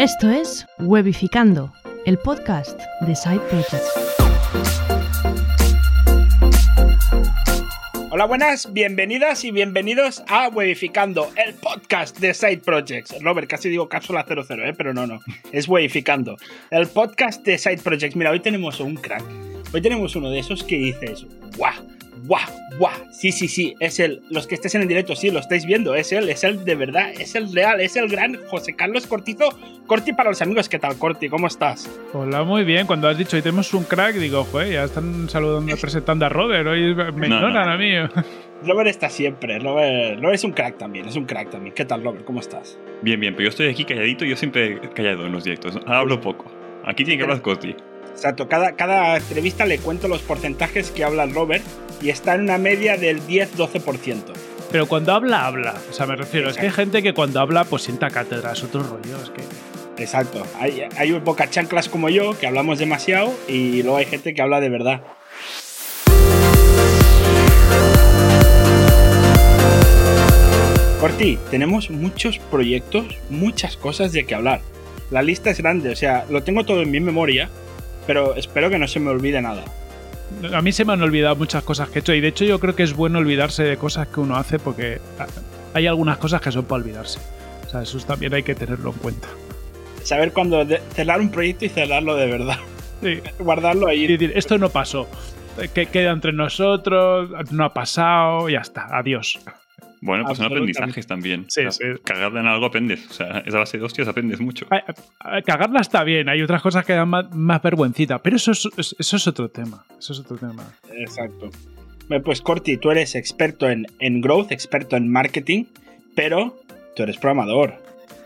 Esto es Webificando, el podcast de Side Projects. Hola, buenas, bienvenidas y bienvenidos a Webificando, el podcast de Side Projects. Robert, casi digo cápsula 00, ¿eh? pero no, no, es Webificando, el podcast de Side Projects. Mira, hoy tenemos un crack, hoy tenemos uno de esos que dices, ¡guau! ¡Guau! ¡Guau! Sí, sí, sí, es él. Los que estéis en el directo, sí, lo estáis viendo. Es él, es él de verdad, es el real, es el gran José Carlos Cortizo. Corti para los amigos, ¿qué tal, Corti? ¿Cómo estás? Hola, muy bien. Cuando has dicho hoy tenemos un crack, digo, joder, ya están saludando, presentando a Robert. Hoy me ignoran a mí. Robert está siempre. Robert, Robert, es un crack también, es un crack también. ¿Qué tal, Robert? ¿Cómo estás? Bien, bien, pero yo estoy aquí calladito, yo siempre callado en los directos. Hablo poco. Aquí tiene que hablar Corti. Exacto, cada, cada entrevista le cuento los porcentajes que habla Robert y está en una media del 10-12%. Pero cuando habla, habla. O sea, me refiero, Exacto. es que hay gente que cuando habla, pues sienta cátedra, es otro rollo. Es que... Exacto. Hay, hay boca chanclas como yo que hablamos demasiado y luego hay gente que habla de verdad. Corti, tenemos muchos proyectos, muchas cosas de que hablar. La lista es grande, o sea, lo tengo todo en mi memoria, pero espero que no se me olvide nada. A mí se me han olvidado muchas cosas que he hecho y de hecho yo creo que es bueno olvidarse de cosas que uno hace porque hay algunas cosas que son para olvidarse. O sea, eso también hay que tenerlo en cuenta. Saber cuándo cerrar un proyecto y cerrarlo de verdad. Sí. Guardarlo ahí. Y decir, esto no pasó. Que queda entre nosotros, no ha pasado, ya está, adiós. Bueno, pues son aprendizajes también. Sí, o sea, sí. Cagarla en algo aprendes. O sea, esa base de hostias aprendes mucho. Cagarla está bien, hay otras cosas que dan más, más vergüencita, pero eso es, eso es otro tema. Eso es otro tema. Exacto. Pues Corti, tú eres experto en, en growth, experto en marketing, pero tú eres programador.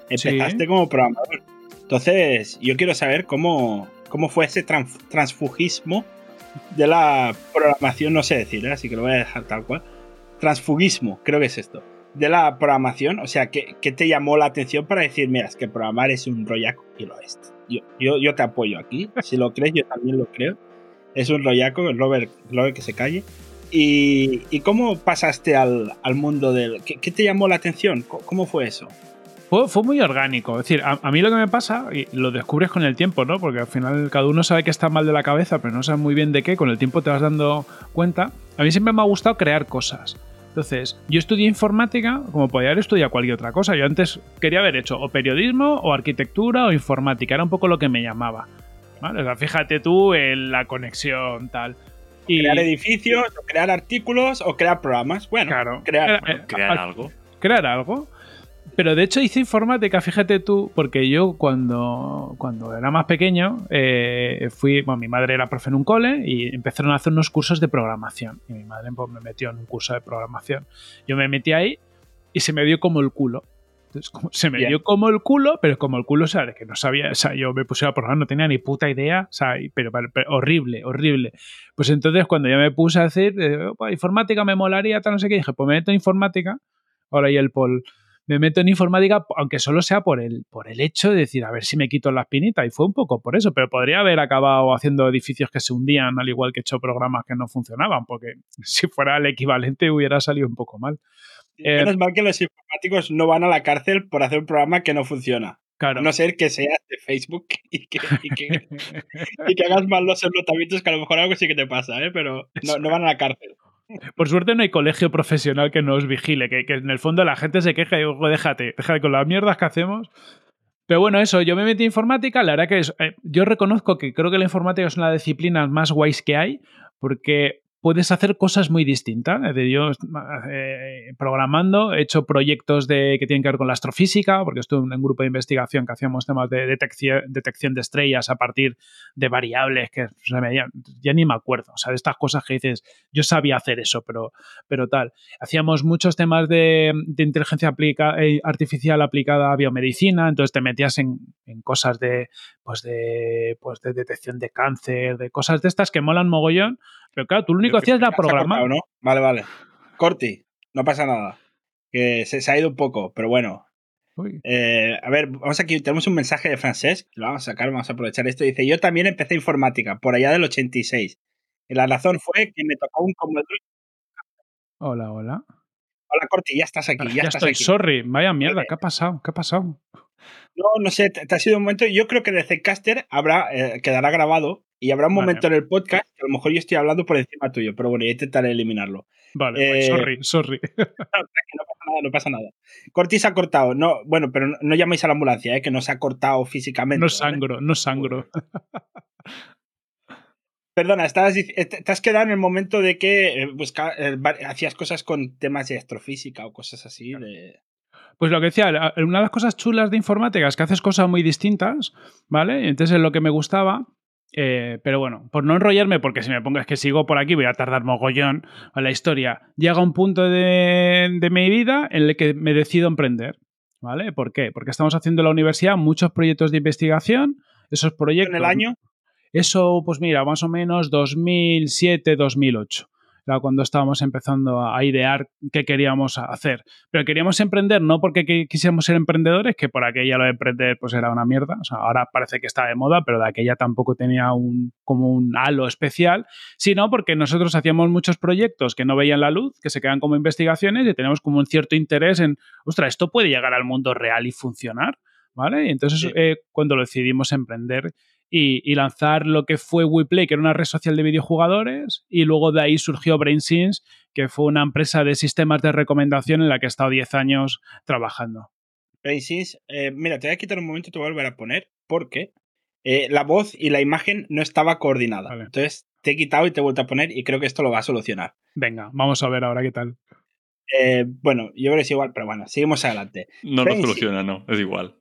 Empezaste Sí. como programador. Entonces, yo quiero saber cómo, cómo fue ese trans- transfugismo de la programación, no sé decir, ¿eh? así que lo voy a dejar tal cual. Transfugismo, creo que es esto. De la programación, o sea, ¿qué, qué te llamó la atención para decir, mira, es que programar es un rollaco? Y lo es. Yo, yo, yo te apoyo aquí. Si lo crees, yo también lo creo. Es un rollaco, Robert, Robert que se calle. ¿Y, y cómo pasaste al, al mundo del... ¿qué, ¿Qué te llamó la atención? ¿Cómo, cómo fue eso? Fue, fue, muy orgánico. Es decir, a, a, mí lo que me pasa, y lo descubres con el tiempo, ¿no? Porque al final cada uno sabe que está mal de la cabeza, pero no sabe muy bien de qué. Con el tiempo te vas dando cuenta. A mí siempre me ha gustado crear cosas. Entonces, yo estudié informática como podía haber estudiado cualquier otra cosa. Yo antes quería haber hecho o periodismo, o arquitectura, o informática. Era un poco lo que me llamaba. ¿vale? O sea, fíjate tú en la conexión, tal. Y, crear edificios, o crear artículos, o crear programas. Bueno, claro, crear, era, bueno, crear al, algo. Crear algo. Pero de hecho hice informática, fíjate tú, porque yo cuando, cuando era más pequeño eh, fui, bueno, mi madre era profe en un cole y empezaron a hacer unos cursos de programación. Y mi madre pues, me metió en un curso de programación. Yo me metí ahí y se me dio como el culo. Entonces, como, se me Bien. dio como el culo, pero como el culo, ¿sabes? Que no sabía, o sea, yo me puse a programar, no tenía ni puta idea, o sea, pero, pero, pero horrible, horrible. Pues entonces cuando ya me puse a decir, eh, informática me molaría, tal, no sé qué, dije, pues me meto en informática. Ahora y el Paul me meto en informática, aunque solo sea por el, por el hecho de decir, a ver si me quito la espinita. Y fue un poco por eso, pero podría haber acabado haciendo edificios que se hundían, al igual que he hecho programas que no funcionaban, porque si fuera el equivalente hubiera salido un poco mal. Menos eh, mal que los informáticos no van a la cárcel por hacer un programa que no funciona. Claro. A no ser que seas de Facebook y que, y que, y que hagas mal los enlotamientos, que a lo mejor algo sí que te pasa, ¿eh? pero no, no van a la cárcel. Por suerte no hay colegio profesional que nos vigile, que, que en el fondo la gente se queja y digo, déjate, déjate con las mierdas que hacemos. Pero bueno, eso, yo me metí en informática, la verdad que es, eh, yo reconozco que creo que la informática es una de las disciplinas más guays que hay, porque puedes hacer cosas muy distintas. Es yo eh, programando he hecho proyectos de, que tienen que ver con la astrofísica, porque estuve en un grupo de investigación que hacíamos temas de detección, detección de estrellas a partir de variables que se me, ya, ya, ni me acuerdo. O sea, de estas cosas que dices, yo sabía hacer eso, pero, pero tal. Hacíamos muchos temas de, de inteligencia aplica, eh, artificial aplicada a biomedicina, entonces te metías en, en cosas de, pues de, pues de detección de cáncer, de cosas de estas que molan mogollón. Pero claro, tú lo único que hacías era programar. Cortado, ¿no? Vale, vale. Corti, no pasa nada. Que se, se ha ido un poco, pero bueno. Eh, a ver, vamos aquí, tenemos un mensaje de francés, lo vamos a sacar, vamos a aprovechar esto. Dice, yo también empecé informática, por allá del 86. Y la razón fue que me tocó un Commodore. Hola, hola. Hola, Corti, ya estás aquí, ya, ya estás estoy, aquí. sorry, vaya mierda, ¿qué ha pasado? ¿Qué ha pasado? No, no sé, te, ha sido un momento. Yo creo que de Zcaster habrá, eh, quedará grabado y habrá un Vale. momento en el podcast que a lo mejor yo estoy hablando por encima tuyo, pero bueno, yo intentaré eliminarlo. Vale, guay, Eh, sorry, sorry. No, pasa nada, no pasa nada. Corti se ha cortado. No, bueno, pero no, no llaméis a la ambulancia, ¿eh? que no se ha cortado físicamente. No ¿vale? sangro, no sangro. Perdona, estabas, eh, te has quedado en el momento de que eh, hacías cosas con temas de astrofísica o cosas así. De... Pues lo que decía, una de las cosas chulas de informática es que haces cosas muy distintas, ¿vale? Entonces es lo que me gustaba. eh, pero bueno, por no enrollarme, porque si me pongo es que sigo por aquí voy a tardar mogollón a la historia. Llega un punto de, de mi vida en el que me decido emprender, ¿vale? ¿Por qué? Porque estamos haciendo en la universidad muchos proyectos de investigación. Esos proyectos. ¿En el año? Eso, pues mira, más o menos 2007, 2008. Era cuando estábamos empezando a idear qué queríamos hacer. Pero queríamos emprender no porque qui- quisiéramos ser emprendedores, que por aquella lo de emprender pues era una mierda. O sea, ahora parece que está de moda, pero de aquella tampoco tenía un, como un halo especial, sino porque nosotros hacíamos muchos proyectos que no veían la luz, que se quedan como investigaciones y teníamos como un cierto interés en, ostras, esto puede llegar al mundo real y funcionar. ¿Vale? Y entonces, Sí. eh, cuando lo decidimos emprender, y, y lanzar lo que fue WePlay, que era una red social de videojugadores, y luego de ahí surgió BrainSense, que fue una empresa de sistemas de recomendación en la que he estado 10 años trabajando. Brainsense, eh, mira, te voy a quitar un momento y te voy a volver a poner porque eh, la voz y la imagen no estaba coordinada. Vale. Entonces te he quitado y te he vuelto a poner y creo que esto lo va a solucionar. Venga, vamos a ver ahora qué tal. Eh, bueno, yo creo que es igual, pero bueno, seguimos adelante. No lo soluciona, no. Es igual.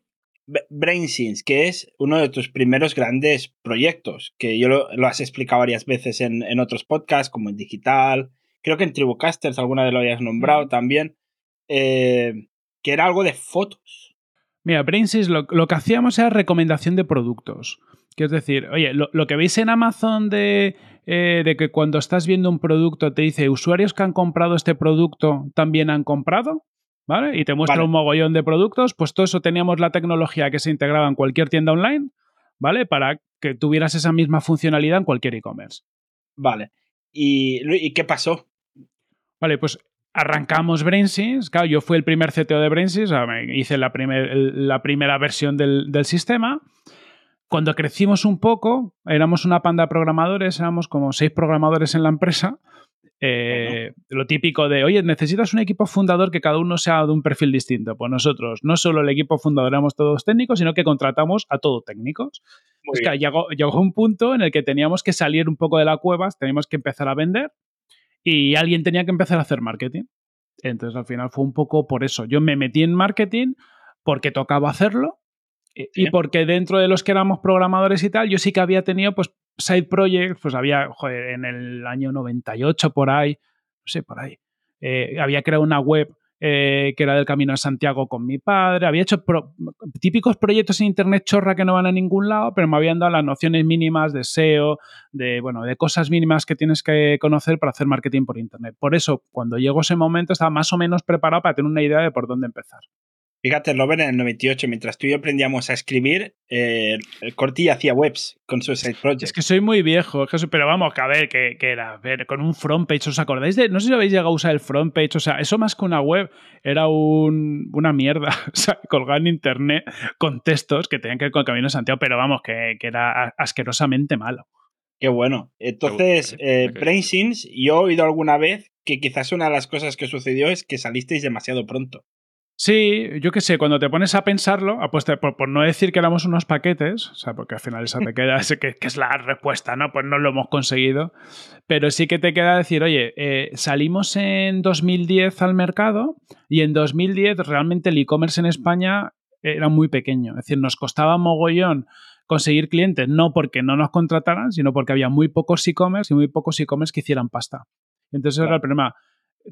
BrainSense, que es uno de tus primeros grandes proyectos, que yo lo, lo has explicado varias veces en, en otros podcasts, como en Digital, creo que en Tribucasters alguna vez lo habías nombrado también, eh, que era algo de fotos. Mira, BrainSense lo, lo que hacíamos era recomendación de productos. Que es decir, oye, lo, lo que veis en Amazon de, eh, de que cuando estás viendo un producto te dice usuarios que han comprado este producto también han comprado, ¿vale? Y te muestra Vale. un mogollón de productos, pues todo eso teníamos la tecnología que se integraba en cualquier tienda online, ¿vale? Para que tuvieras esa misma funcionalidad en cualquier e-commerce. Vale. ¿Y, ¿Y qué pasó? Vale, pues arrancamos BrainSense. Claro, yo fui el primer CTO de me hice la, primer- la primera versión del, del sistema. Cuando crecimos un poco, éramos una panda de programadores, éramos como seis programadores en la empresa. Eh, Lo típico de, oye, necesitas un equipo fundador que cada uno sea de un perfil distinto. Pues nosotros, no solo el equipo fundador éramos todos técnicos, sino que contratamos a todos técnicos. Muy Es bien. que llegó, llegó un punto en el que teníamos que salir un poco de la cueva, teníamos que empezar a vender y alguien tenía que empezar a hacer marketing. Entonces al final fue un poco por eso. Yo me metí en marketing porque tocaba hacerlo y- porque dentro de los que éramos programadores y tal, yo sí que había tenido pues side projects, pues había, en el año 98 por ahí, no sé, por ahí, eh, había creado una web eh, que era del Camino de Santiago con mi padre, había hecho típicos proyectos en internet chorra que no van a ningún lado, pero me habían dado las nociones mínimas de SEO, de, bueno, de cosas mínimas que tienes que conocer para hacer marketing por internet. Por eso, cuando llegó ese momento, estaba más o menos preparado para tener una idea de por dónde empezar. Fíjate, Robert, en el 98, mientras tú y yo aprendíamos a escribir, eh, Corti hacía webs con sus side projects. Es que soy muy viejo, Jesús, pero vamos, que a ver, que, que era, a ver, con un front page, ¿os acordáis de? No sé si habéis llegado a usar el front page, o sea, eso más que una web, era un, una mierda, o sea, colgada en internet con textos que tenían que ver con el Camino de Santiago, pero vamos, que, que era asquerosamente malo. Qué bueno. Entonces, eh, BrainSense, yo he oído alguna vez que quizás una de las cosas que sucedió es que salisteis demasiado pronto. Sí, yo qué sé, cuando te pones a pensarlo, ah, pues te- por, por no decir que éramos unos paquetes, o sea, porque al final esa te queda, que, que es la respuesta, ¿no? Pues no lo hemos conseguido, pero sí que te queda decir, oye, eh, salimos en 2010 al mercado y en 2010 realmente el e-commerce en España era muy pequeño, es decir, nos costaba mogollón conseguir clientes, no porque no nos contrataran, sino porque había muy pocos e-commerce y muy pocos e-commerce que hicieran pasta. Entonces era el problema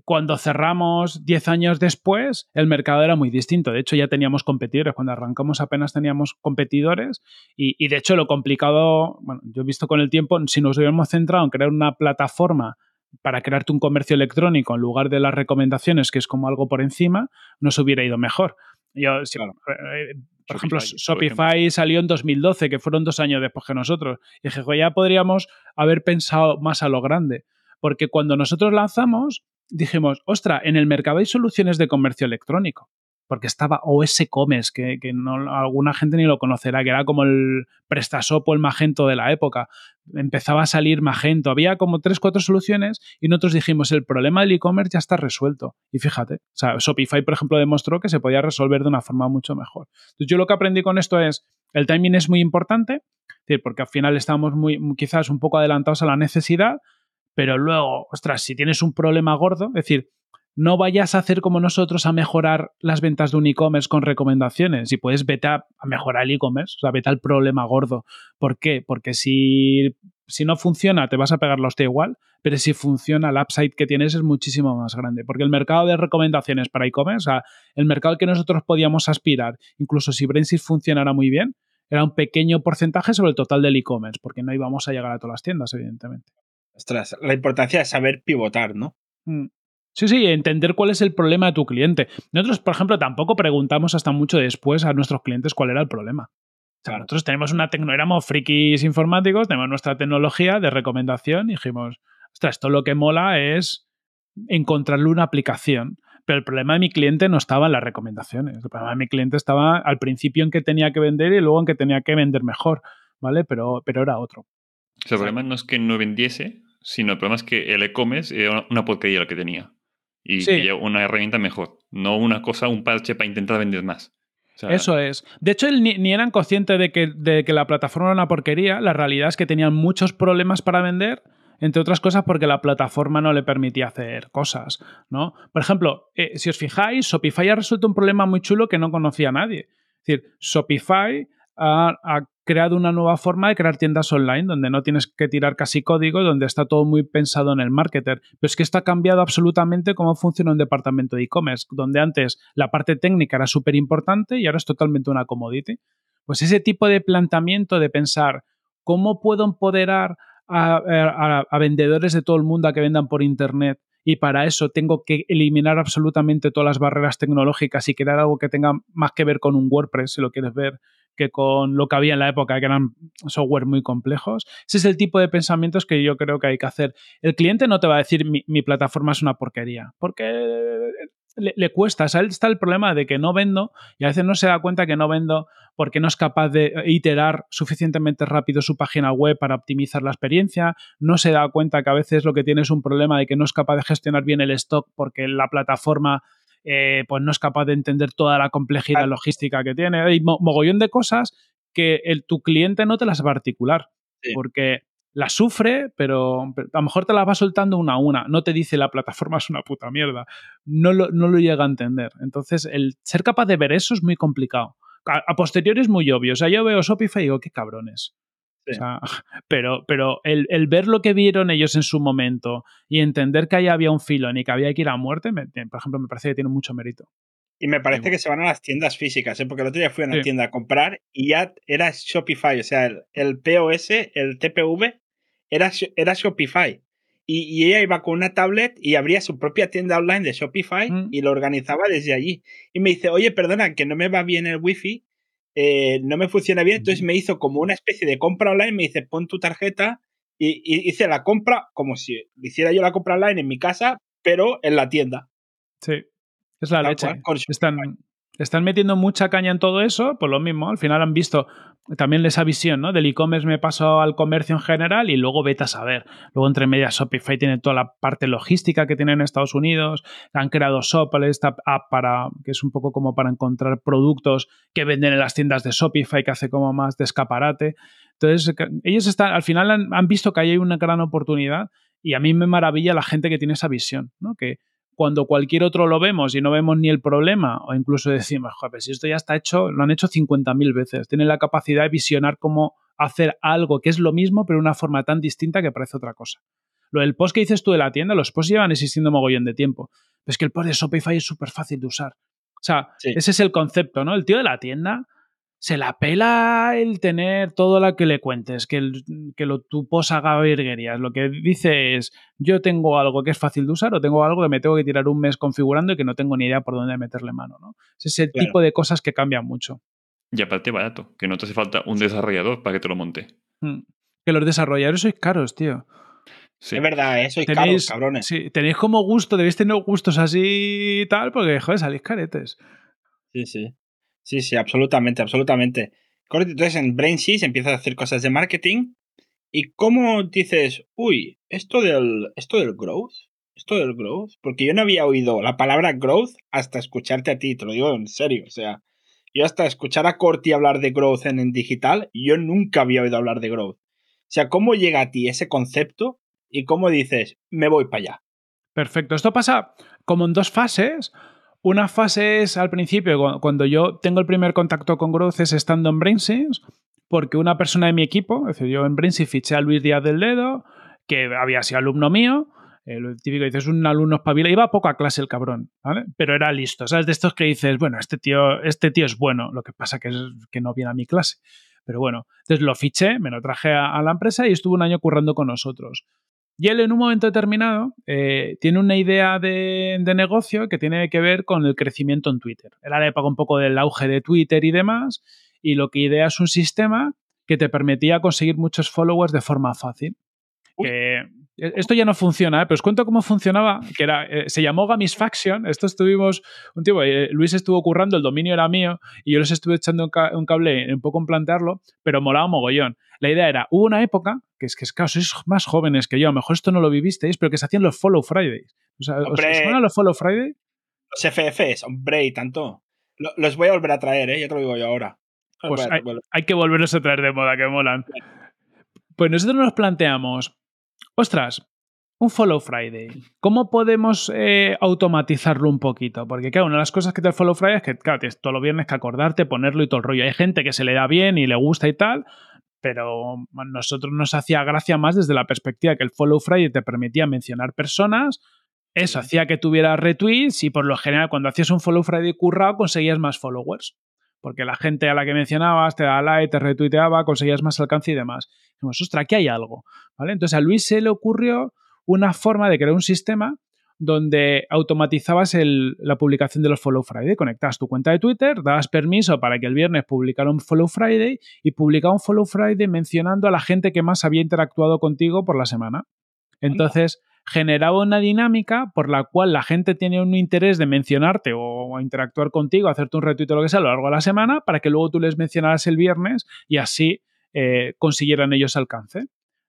cuando cerramos 10 años después, el mercado era muy distinto. De hecho, ya teníamos competidores. Cuando arrancamos apenas teníamos competidores. Y, y, de hecho, lo complicado, bueno, yo he visto con el tiempo, si nos hubiéramos centrado en crear una plataforma para crearte un comercio electrónico en lugar de las recomendaciones, que es como algo por encima, nos hubiera ido mejor. Yo, si- Claro. eh, por ejemplo, Shopify, por salió en 2012, que fueron dos años después que nosotros. Y dije, "Jo, ya podríamos haber pensado más a lo grande. Porque cuando nosotros lanzamos, dijimos, ostra, en el mercado hay soluciones de comercio electrónico. porque estaba OS Commerce, que, que no, alguna gente ni lo conocerá, que era como el PrestaShop o el Magento de la época. Empezaba a salir Magento, había como tres, cuatro soluciones y nosotros dijimos, el problema del e-commerce ya está resuelto. Y fíjate, o sea, Shopify, por ejemplo, demostró que se podía resolver de una forma mucho mejor. Entonces, yo lo que aprendí con esto es, el timing es muy importante, porque al final estamos muy, quizás un poco adelantados a la necesidad, pero luego, ostras, si tienes un problema gordo, es decir, no vayas a hacer como nosotros a mejorar las ventas de un e-commerce con recomendaciones y puedes vete a, mejorar el e-commerce, o sea, vete al problema gordo. ¿Por qué? Porque si, si no funciona te vas a pegar la hostia igual, pero si funciona el upside que tienes es muchísimo más grande, porque el mercado de recomendaciones para e-commerce, o sea, el mercado que nosotros podíamos aspirar, incluso si Brainsys funcionara muy bien, era un pequeño porcentaje sobre el total del e-commerce, porque no íbamos a llegar a todas las tiendas, evidentemente. Ostras, la importancia de saber pivotar, ¿no? Mm. Sí, sí, entender cuál es el problema de tu cliente. Nosotros, por ejemplo, tampoco preguntamos hasta mucho después a nuestros clientes cuál era el problema. O sea, nosotros tenemos una tecnología, éramos frikis informáticos, tenemos nuestra tecnología de recomendación y dijimos, ostras, esto lo que mola es encontrarle una aplicación. Pero el problema de mi cliente no estaba en las recomendaciones. El problema de mi cliente estaba al principio en que tenía que vender y luego en que tenía que vender mejor, ¿vale? Pero, pero era otro. O sea, el problema no es que no vendiese, sino el problema es que el e-commerce era una porquería lo que tenía y una herramienta mejor, no una cosa, un parche para intentar vender más. Eso es. De hecho, ni, ni, eran conscientes de que, de que la plataforma era una porquería. La realidad es que tenían muchos problemas para vender, entre otras cosas porque la plataforma no le permitía hacer cosas. ¿no? Por ejemplo, eh, si os fijáis, Shopify ha resuelto un problema muy chulo que no conocía nadie. Es decir, Shopify ha, creado una nueva forma de crear tiendas online donde no tienes que tirar casi código, donde está todo muy pensado en el marketer. Pero es que esto ha cambiado absolutamente cómo funciona un departamento de e-commerce, donde antes la parte técnica era súper importante y ahora es totalmente una commodity. Pues ese tipo de planteamiento de pensar cómo puedo empoderar a, a vendedores de todo el mundo a que vendan por Internet y para eso tengo que eliminar absolutamente todas las barreras tecnológicas y crear algo que tenga más que ver con un WordPress, si lo quieres ver, que con lo que había en la época, que eran software muy complejos. Ese es el tipo de pensamientos que yo creo que hay que hacer. El cliente no te va a decir mi, plataforma es una porquería, porque le, cuesta. O está el problema de que no vendo y a veces no se da cuenta que no vendo porque no es capaz de iterar suficientemente rápido su página web para optimizar la experiencia, no se da cuenta que a veces lo que tiene es un problema de que no es capaz de gestionar bien el stock porque la plataforma eh, pues no es capaz de entender toda la complejidad logística que tiene. Hay mogollón de cosas que el, tu cliente no te las va a articular, porque la sufre, pero, a lo mejor te la va soltando una a una. No te dice la plataforma es una puta mierda. No lo, no lo llega a entender. Entonces, el ser capaz de ver eso es muy complicado. A, a posteriori es muy obvio. O sea, yo veo Shopify y digo, qué cabrones. pero pero el, ver lo que vieron ellos en su momento y entender que ahí había un filón y que había que ir a muerte, por ejemplo, me parece que tiene mucho mérito. Y me parece que se van a las tiendas físicas, ¿eh? porque el otro día fui a una tienda a comprar y ya era Shopify, o sea, el, POS, el TPV, era, era Shopify. Y, ella iba con una tablet y abría su propia tienda online de Shopify mm. y lo organizaba desde allí. Y me dice, oye, perdona, que no me va bien el wifi, eh, no me funciona bien, entonces me hizo como una especie de compra online, me dice, pon tu tarjeta y, hice la compra como si hiciera yo la compra online en mi casa, pero en la tienda. Sí, es la leche. están, están metiendo mucha caña en todo eso, pues lo mismo, al final han visto también esa visión, ¿no? Del e-commerce me paso al comercio en general y luego vete a saber. Luego entre medias Shopify tiene toda la parte logística que tiene en Estados Unidos, han creado Shop, esta app para, que es un poco como para encontrar productos que venden en las tiendas de Shopify, que hace como más de escaparate. Entonces, ellos están, al final han, han visto que hay una gran oportunidad y a mí me maravilla la gente que tiene esa visión, ¿no? Que, cuando cualquier otro lo vemos y no vemos ni el problema, o incluso decimos, joder, si esto ya está hecho, lo han hecho 50.000 veces. Tienen la capacidad de visionar cómo hacer algo que es lo mismo, pero de una forma tan distinta que parece otra cosa. Lo del post que dices tú de la tienda, los posts llevan existiendo mogollón de tiempo. Pero es que el post de Shopify es súper fácil de usar. O sea, ese es el concepto, ¿no? El tío de la tienda se la pela el tener todo lo que le cuentes, que, el, que lo, tu post haga virguerías. Lo que dice es, yo tengo algo que es fácil de usar o tengo algo que me tengo que tirar un mes configurando y que no tengo ni idea por dónde meterle mano. ¿no? Ese es el tipo de cosas que cambian mucho. Y aparte barato, que no te hace falta un desarrollador para que te lo monte. Hmm. Que los desarrolladores sois caros, tío. Es verdad, eso ¿eh? sois caros, cabrones. Sí, tenéis como gusto, debéis tener gustos así y tal, porque, joder, salís caretes. Sí, sí. Sí, sí, absolutamente, absolutamente. Entonces en BrainSys empiezas a hacer cosas de marketing. ¿Y cómo dices, uy, esto del, esto del growth? Esto del growth? Porque yo no había oído la palabra growth hasta escucharte a ti, te lo digo en serio. O sea, yo hasta escuchar a Corti hablar de growth en, en digital, yo nunca había oído hablar de growth. O sea, ¿cómo llega a ti ese concepto y cómo dices, me voy para allá? Perfecto. Esto pasa como en dos fases. Una fase es al principio, cuando yo tengo el primer contacto con Growth, es estando en BrainSys, porque una persona de mi equipo, es decir, yo en BrainSys fiché a Luis Díaz del Dedo, que había sido alumno mío, el típico dices, un alumno espabila, iba a poco a clase el cabrón, ¿vale? Pero era listo, ¿sabes? De estos que dices, bueno, este tío, este tío es bueno, lo que pasa es que no viene a mi clase. Pero bueno, entonces lo fiché, me lo traje a la empresa y estuvo un año currando con nosotros. Y él en un momento determinado eh, tiene una idea de, negocio que tiene que ver con el crecimiento en Twitter. Él le paga un poco del auge de Twitter y demás, y lo que idea es un sistema que te permitía conseguir muchos followers de forma fácil. E, esto ya no funciona, ¿eh? pero os cuento cómo funcionaba, que era, eh, se llamó Gamisfaction, esto estuvimos, un tiempo, eh, Luis estuvo currando, el dominio era mío, y yo les estuve echando un, cable un poco en plantearlo, pero molaba mogollón. La idea era, hubo una época, que es que es claro, sois más jóvenes que yo, a lo mejor esto no lo vivisteis, pero que se hacían los Follow Fridays. O sea, ¿Os suenan los Follow Friday? Los FFs, hombre, y tanto. Los voy a volver a traer, ¿eh? ya te lo digo yo ahora. Pues hay, hay, que volverlos a traer de moda, que molan. Pues nosotros nos planteamos, ostras, un Follow Friday. ¿Cómo podemos eh, automatizarlo un poquito? Porque, claro, una de las cosas que te el Follow Friday es que, claro, tienes todos los viernes que acordarte, ponerlo y todo el rollo. Hay gente que se le da bien y le gusta y tal, pero a nosotros nos hacía gracia más desde la perspectiva que el Follow Friday te permitía mencionar personas. Eso hacía que tuvieras retweets y por lo general cuando hacías un Follow Friday currado conseguías más followers porque la gente a la que mencionabas te daba like, te retuiteaba, conseguías más alcance y demás. Dijimos, ostras, aquí hay algo. ¿Vale? Entonces a Luis se le ocurrió una forma de crear un sistema donde automatizabas la publicación de los Follow Friday. Conectabas tu cuenta de Twitter, dabas permiso para que el viernes publicara un Follow Friday y publicaba un Follow Friday mencionando a la gente que más había interactuado contigo por la semana. Entonces, generaba una dinámica por la cual la gente tiene un interés de mencionarte o interactuar contigo, hacerte un retweet o lo que sea a lo largo de la semana, para que luego tú les mencionaras el viernes y así eh, consiguieran ellos alcance.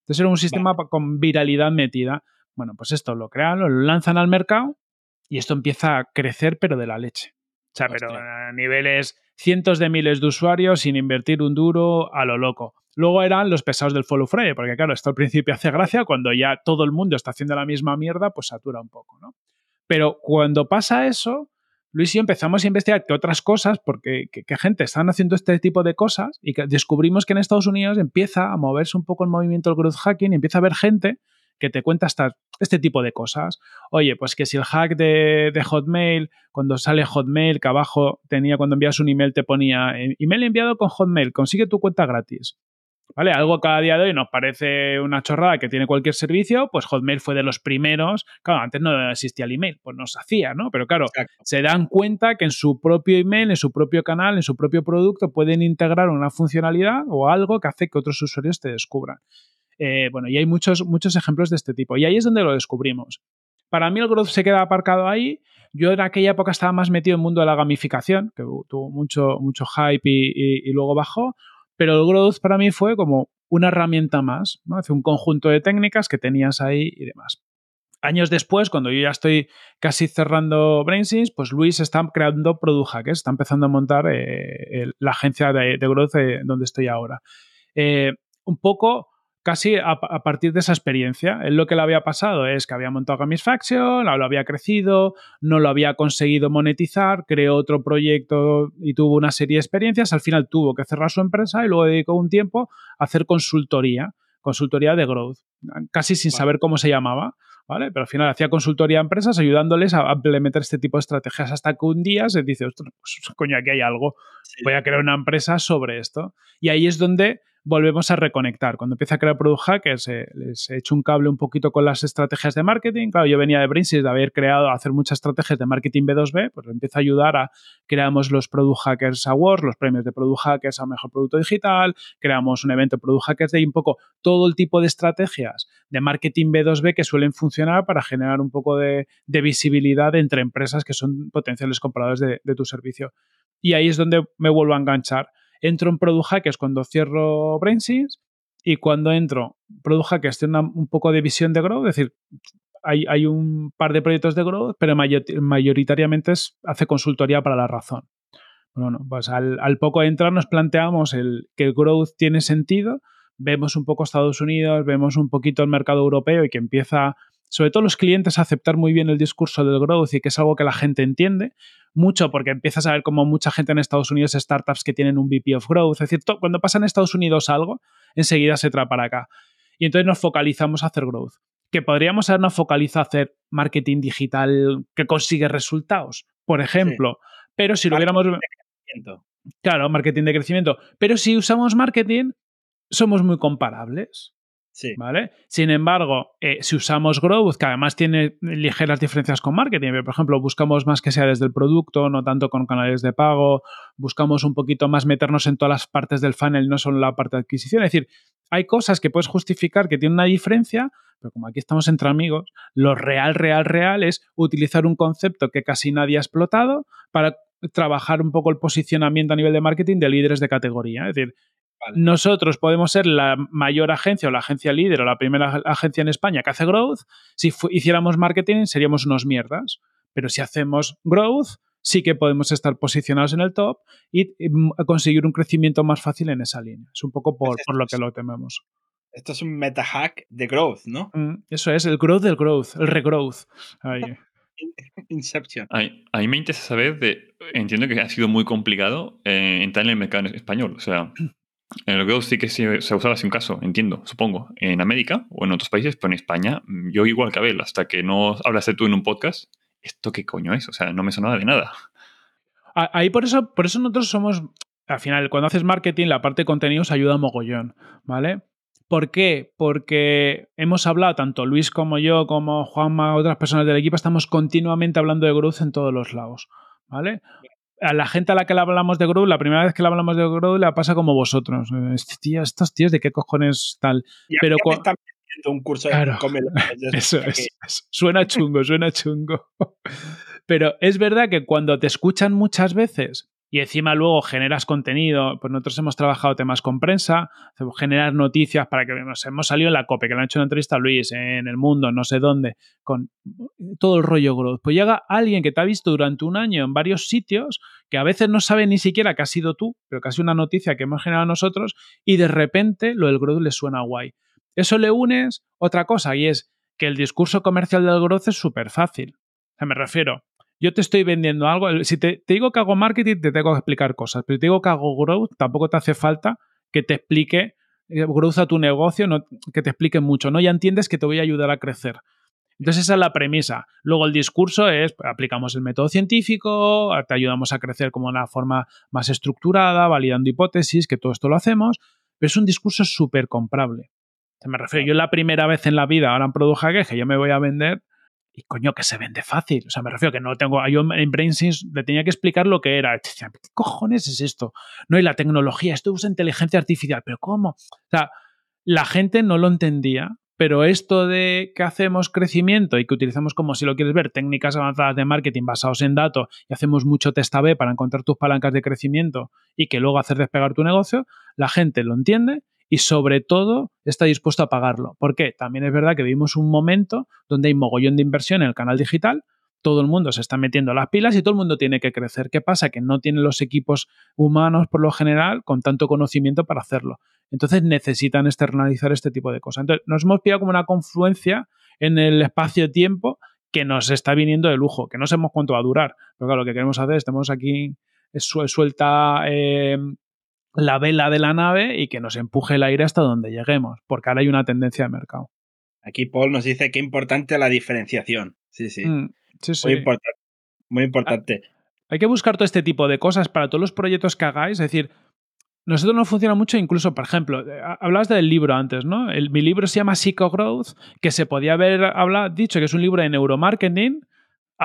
Entonces era un sistema con viralidad metida. Bueno, pues esto lo crean, lo lanzan al mercado y esto empieza a crecer, pero de la leche. O sea, pero a niveles cientos de miles de usuarios sin invertir un duro a lo loco. Luego eran los pesados del follow Friday, porque claro, esto al principio hace gracia, cuando ya todo el mundo está haciendo la misma mierda, pues satura un poco, ¿no? Pero cuando pasa eso, Luis y yo empezamos a investigar que otras cosas, porque que, gente están haciendo este tipo de cosas y que descubrimos que en Estados Unidos empieza a moverse un poco el movimiento del growth hacking y empieza a haber gente que te cuenta hasta este tipo de cosas. Oye, pues que si el hack de, Hotmail, cuando sale Hotmail, que abajo tenía cuando envías un email te ponía email enviado con Hotmail, consigue tu cuenta gratis. ¿Vale? Algo cada día de hoy nos parece una chorrada que tiene cualquier servicio, pues Hotmail fue de los primeros. Claro, antes no existía el email, pues nos hacía, ¿no? Pero claro, se dan cuenta que en su propio email, en su propio canal, en su propio producto pueden integrar una funcionalidad o algo que hace que otros usuarios te descubran. Eh, bueno, y hay muchos, muchos ejemplos de este tipo. Y ahí es donde lo descubrimos. Para mí el growth se queda aparcado ahí. Yo en aquella época estaba más metido en el mundo de la gamificación, que tuvo mucho, mucho hype y, luego bajó. Pero el growth para mí fue como una herramienta más, ¿no? Hace un conjunto de técnicas que tenías ahí y demás. Años después, cuando yo ya estoy casi cerrando BrainSys, pues Luis está creando Product Hackers, está empezando a montar eh, la agencia de, growth donde estoy ahora. Eh, un poco casi a, partir de esa experiencia. Él lo que le había pasado es que había montado Gamisfaction, lo había crecido, no lo había conseguido monetizar, creó otro proyecto y tuvo una serie de experiencias. Al final tuvo que cerrar su empresa y luego dedicó un tiempo a hacer consultoría, consultoría de growth, casi sin saber cómo se llamaba. ¿Vale? Pero al final hacía consultoría a empresas ayudándoles a implementar este tipo de estrategias hasta que un día se dice, ostras, pues coño, aquí hay algo, voy a crear una empresa sobre esto. Y ahí es donde volvemos a reconectar. Cuando empieza a crear Product Hackers, eh, les he hecho un cable un poquito con las estrategias de marketing. Claro, yo venía de Brainsys de haber creado, hacer muchas estrategias de marketing B2B, pues empieza a ayudar a creamos los Product Hackers Awards, los premios de Product Hackers a Mejor Producto Digital, creamos un evento Product Hackers Day, un poco todo el tipo de estrategias de marketing B2B que suelen funcionar para generar un poco de, visibilidad entre empresas que son potenciales compradores de tu servicio. y ahí es donde me vuelvo a enganchar. Entro en Product Hackers cuando cierro BrainSys y cuando entro Product Hackers tiene un poco de visión de growth, es decir, hay, hay, un par de proyectos de growth, pero mayoritariamente es, hace consultoría para la razón. Bueno, pues al, al poco entrar nos planteamos que el growth tiene sentido, vemos un poco Estados Unidos, vemos un poquito el mercado europeo y que empieza, sobre todo los clientes, a aceptar muy bien el discurso del growth y que es algo que la gente entiende mucho porque empiezas a ver como mucha gente en Estados Unidos, startups que tienen un VP of Growth, es decir, cuando pasa en Estados Unidos algo, enseguida se trae para acá. Y entonces nos focalizamos a hacer growth. Que podríamos habernos focalizado a hacer marketing digital que consigue resultados, por ejemplo. Pero si lo hubiéramos. Claro, marketing de crecimiento. Pero si usamos marketing, somos muy comparables. Sí. ¿Vale? Sin embargo, eh, si usamos Growth, que además tiene ligeras diferencias con marketing, por ejemplo, buscamos más que sea desde el producto, no tanto con canales de pago, buscamos un poquito más meternos en todas las partes del funnel, no solo la parte de adquisición. Es decir, hay cosas que puedes justificar que tienen una diferencia, pero como aquí estamos entre amigos, lo real, real, real es utilizar un concepto que casi nadie ha explotado para trabajar un poco el posicionamiento a nivel de marketing de líderes de categoría. Es decir, nosotros podemos ser la mayor agencia o la agencia líder o la primera agencia en España que hace growth. Si hiciéramos marketing seríamos unos mierdas. Pero si hacemos growth, sí que podemos estar posicionados en el top y, conseguir un crecimiento más fácil en esa línea. Es un poco por, por lo que lo tememos. Esto es un meta hack de growth, ¿no? Mm, eso es, el growth del growth, el regrowth. Inception. A, mí me interesa saber de. Entiendo que ha sido muy complicado eh, entrar en el mercado español. O sea, en el growth sí que se, se usaba un caso, entiendo, supongo, en América o en otros países, pero en España, yo igual que Abel, hasta que no hablaste tú en un podcast, ¿esto qué coño es? O sea, no me sonaba de nada. Ahí por eso, por eso nosotros somos, al final, cuando haces marketing, la parte de contenidos ayuda mogollón, ¿vale? ¿Por qué? Porque hemos hablado, tanto Luis como yo, como Juanma, otras personas del equipo, estamos continuamente hablando de growth en todos los lados, ¿vale? A la gente a la que le hablamos de Grow, la primera vez que le hablamos de Grow, le pasa como vosotros. Este estos tíos, ¿de qué cojones tal? Pero un curso de Eso es, Suena chungo, suena chungo. Pero es verdad que cuando te escuchan muchas veces y encima luego generas contenido, pues nosotros hemos trabajado temas con prensa, generar noticias para que nos hemos salido en la COPE, que le han hecho una entrevista a Luis en El Mundo, no sé dónde, con todo el rollo growth. Pues llega alguien que te ha visto durante un año en varios sitios, que a veces no sabe ni siquiera que has sido tú, pero que ha sido una noticia que hemos generado nosotros, y de repente lo del growth le suena guay. Eso le unes otra cosa, y es que el discurso comercial del growth es súper fácil. O sea, me refiero, yo te estoy vendiendo algo. Si te, digo que hago marketing, te tengo que explicar cosas. Pero si te digo que hago growth, tampoco te hace falta que te explique eh, growth a tu negocio, no, que te explique mucho, ¿no? Ya entiendes que te voy a ayudar a crecer. Entonces esa es la premisa. Luego el discurso es, aplicamos el método científico, te ayudamos a crecer como una forma más estructurada, validando hipótesis, que todo esto lo hacemos, pero es un discurso súper comprable. Me refiero, yo la primera vez en la vida, ahora en Product que yo me voy a vender, y coño, que se vende fácil. O sea, me refiero que no tengo. Yo en BrainSense le tenía que explicar lo que era. ¿Qué cojones es esto? No, y la tecnología, esto usa inteligencia artificial, pero ¿cómo? O sea, la gente no lo entendía, pero esto de que hacemos crecimiento y que utilizamos, como si lo quieres ver, técnicas avanzadas de marketing basados en datos y hacemos mucho test A-B para encontrar tus palancas de crecimiento y que luego hacer despegar tu negocio, la gente lo entiende y sobre todo está dispuesto a pagarlo. Porque también es verdad que vivimos un momento donde hay mogollón de inversión en el canal digital, todo el mundo se está metiendo las pilas y todo el mundo tiene que crecer. ¿Qué pasa? Que no tienen los equipos humanos por lo general con tanto conocimiento para hacerlo. Entonces necesitan externalizar este tipo de cosas. Entonces nos hemos pillado como una confluencia en el espacio-tiempo que nos está viniendo de lujo, que no sabemos cuánto va a durar. Pero claro, lo que queremos hacer es, tenemos aquí suelta eh, la vela de la nave y que nos empuje el aire hasta donde lleguemos, porque ahora hay una tendencia de mercado. Aquí Paul nos dice que importante la diferenciación. Sí, sí. Mm, muy importante. Muy importante. Hay que buscar todo este tipo de cosas para todos los proyectos que hagáis. Es decir, nosotros nos funciona mucho, incluso, por ejemplo, eh, hablabas del libro antes, ¿no? El, mi libro se llama Psycho Growth, que se podía haber hablado, dicho que es un libro de neuromarketing,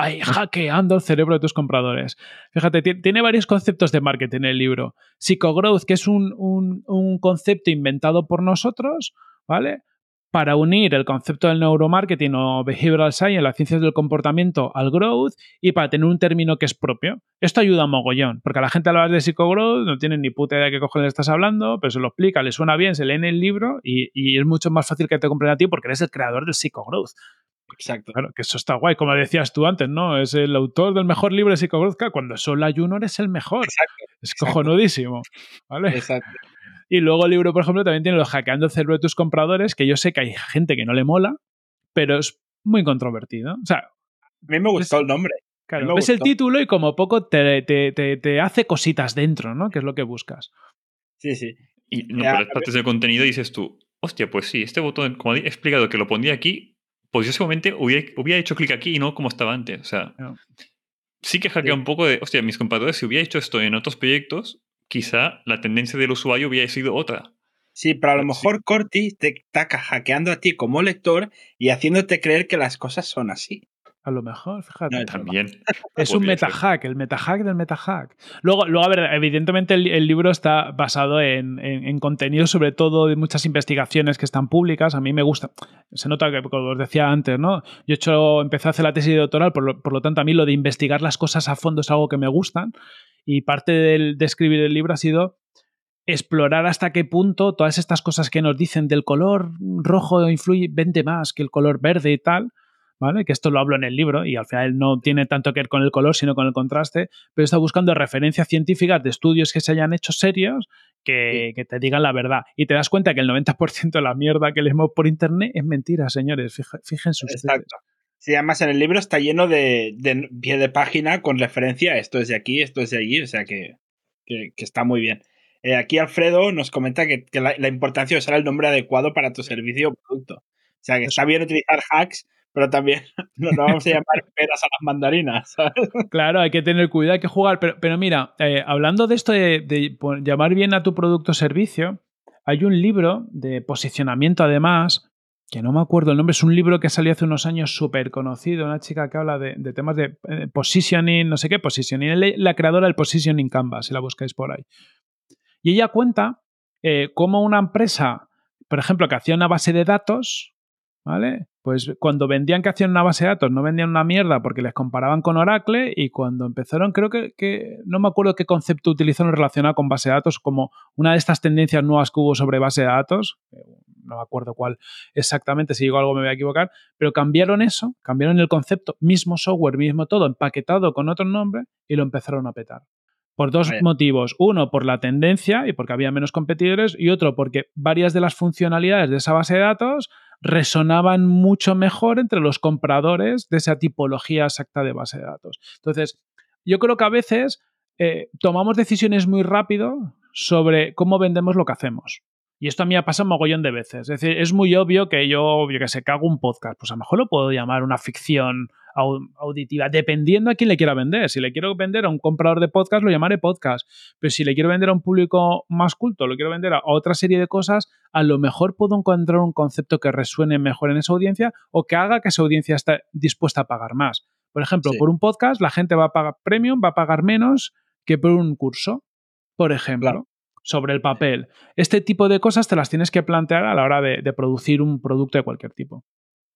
Ay, hackeando el cerebro de tus compradores. Fíjate, tiene varios conceptos de marketing en el libro. Psychogrowth, que es un, concepto inventado por nosotros, ¿vale? Para unir el concepto del neuromarketing o behavioral science, las ciencias del comportamiento, al growth y para tener un término que es propio. Esto ayuda a mogollón, porque a la gente a la de psicogrowth no tiene ni puta idea de qué cojones estás hablando, pero se lo explica, le suena bien, se lee en el libro y, y es mucho más fácil que te compren a ti porque eres el creador del psicogrowth. Exacto. Claro, que eso está guay, como decías tú antes, ¿no? Es el autor del mejor libro de psicogrowth. Cuando solo hay uno, eres el mejor. Exacto. Es cojonudísimo. ¿Vale? Exacto. Y luego el libro, por ejemplo, también tiene los hackeando el cerebro de tus compradores, que yo sé que hay gente que no le mola, pero es muy controvertido. O sea, A mí me gustó el nombre. claro, ves el título y como poco te, te- te- te hace cositas dentro, ¿no? Que es lo que buscas. Sí, sí. Y no, Ya, pero las partes del contenido dices tú, hostia, pues sí, este botón, como he explicado que lo pondría aquí, pues yo seguramente hubiera, hubiera hecho clic aquí y no como estaba antes. O sea, No. sí que hackea Sí. un poco de, hostia, mis compradores, si hubiera hecho esto en otros proyectos, quizá la tendencia del usuario hubiera sido otra. Sí, pero a lo Sí. mejor Corti te está hackeando a ti como lector y haciéndote creer que las cosas son así. A lo mejor, fíjate. No, También. Es un metahack, el metahack del metahack. Luego, luego a ver, evidentemente el, el libro está basado en, en- en contenido, sobre todo de muchas investigaciones que están públicas. A mí me gusta. Se nota que, como os decía antes, ¿no? Yo he hecho, empecé a hacer la tesis doctoral, por lo, por lo tanto, a mí lo de investigar las cosas a fondo es algo que me gustan. Y parte del- de escribir el libro ha sido explorar hasta qué punto todas estas cosas que nos dicen del color rojo influye, vende más que el color verde y tal, ¿vale? Que esto lo hablo en el libro y al final no tiene tanto que ver con el color, sino con el contraste, pero está buscando referencias científicas de estudios que se hayan hecho serios que, que te digan la verdad. Y te das cuenta que el 90% de la mierda que leemos por internet es mentira, señores. Fíjense ustedes. Exacto. Sí, además en el libro está lleno de, de pie de página con referencia a esto es de aquí, esto es de allí, o sea que, que, que está muy bien. Eh, aquí Alfredo nos comenta que, que la, la importancia de usar el nombre adecuado para tu servicio o producto. O sea que está bien utilizar hacks, pero también no, no vamos a llamar peras a las mandarinas. ¿sabes? Claro, hay que tener cuidado, hay que jugar. Pero, pero mira, eh, hablando de esto de, de llamar bien a tu producto o servicio, hay un libro de posicionamiento además, que no me acuerdo el nombre, es un libro que salió hace unos años súper conocido, una chica que habla de, temas de eh, positioning, no sé qué, positioning, la creadora del Positioning Canvas, si la buscáis por ahí. Y ella cuenta eh, cómo una empresa, por ejemplo, que hacía una base de datos, ¿vale? Pues cuando vendían que hacían una base de datos, no vendían una mierda porque les comparaban con Oracle y cuando empezaron, creo que, que no me acuerdo qué concepto utilizaron relacionado con base de datos, como una de estas tendencias nuevas que hubo sobre base de datos, no me acuerdo cuál exactamente, si digo algo me voy a equivocar, pero cambiaron eso, cambiaron el concepto, mismo software, mismo todo, empaquetado con otro nombre y lo empezaron a petar. Por dos motivos. Uno, por la tendencia y porque había menos competidores. Y otro, porque varias de las funcionalidades de esa base de datos resonaban mucho mejor entre los compradores de esa tipología exacta de base de datos. Entonces, yo creo que a veces eh, tomamos decisiones muy rápido sobre cómo vendemos lo que hacemos. Y esto a mí me ha pasado un mogollón de veces. Es decir, es muy obvio que yo, yo que sé, que hago un podcast. Pues a lo mejor lo puedo llamar una ficción au- auditiva, dependiendo a quién le quiera vender. Si le quiero vender a un comprador de podcast, lo llamaré podcast. Pero si le quiero vender a un público más culto, lo quiero vender a otra serie de cosas, a lo mejor puedo encontrar un concepto que resuene mejor en esa audiencia o que haga que esa audiencia esté dispuesta a pagar más. Por ejemplo, Sí. por un podcast la gente va a pagar premium, va a pagar menos que por un curso, por ejemplo. Claro. Sobre el papel. Este tipo de cosas te las tienes que plantear a la hora de, de producir un producto de cualquier tipo.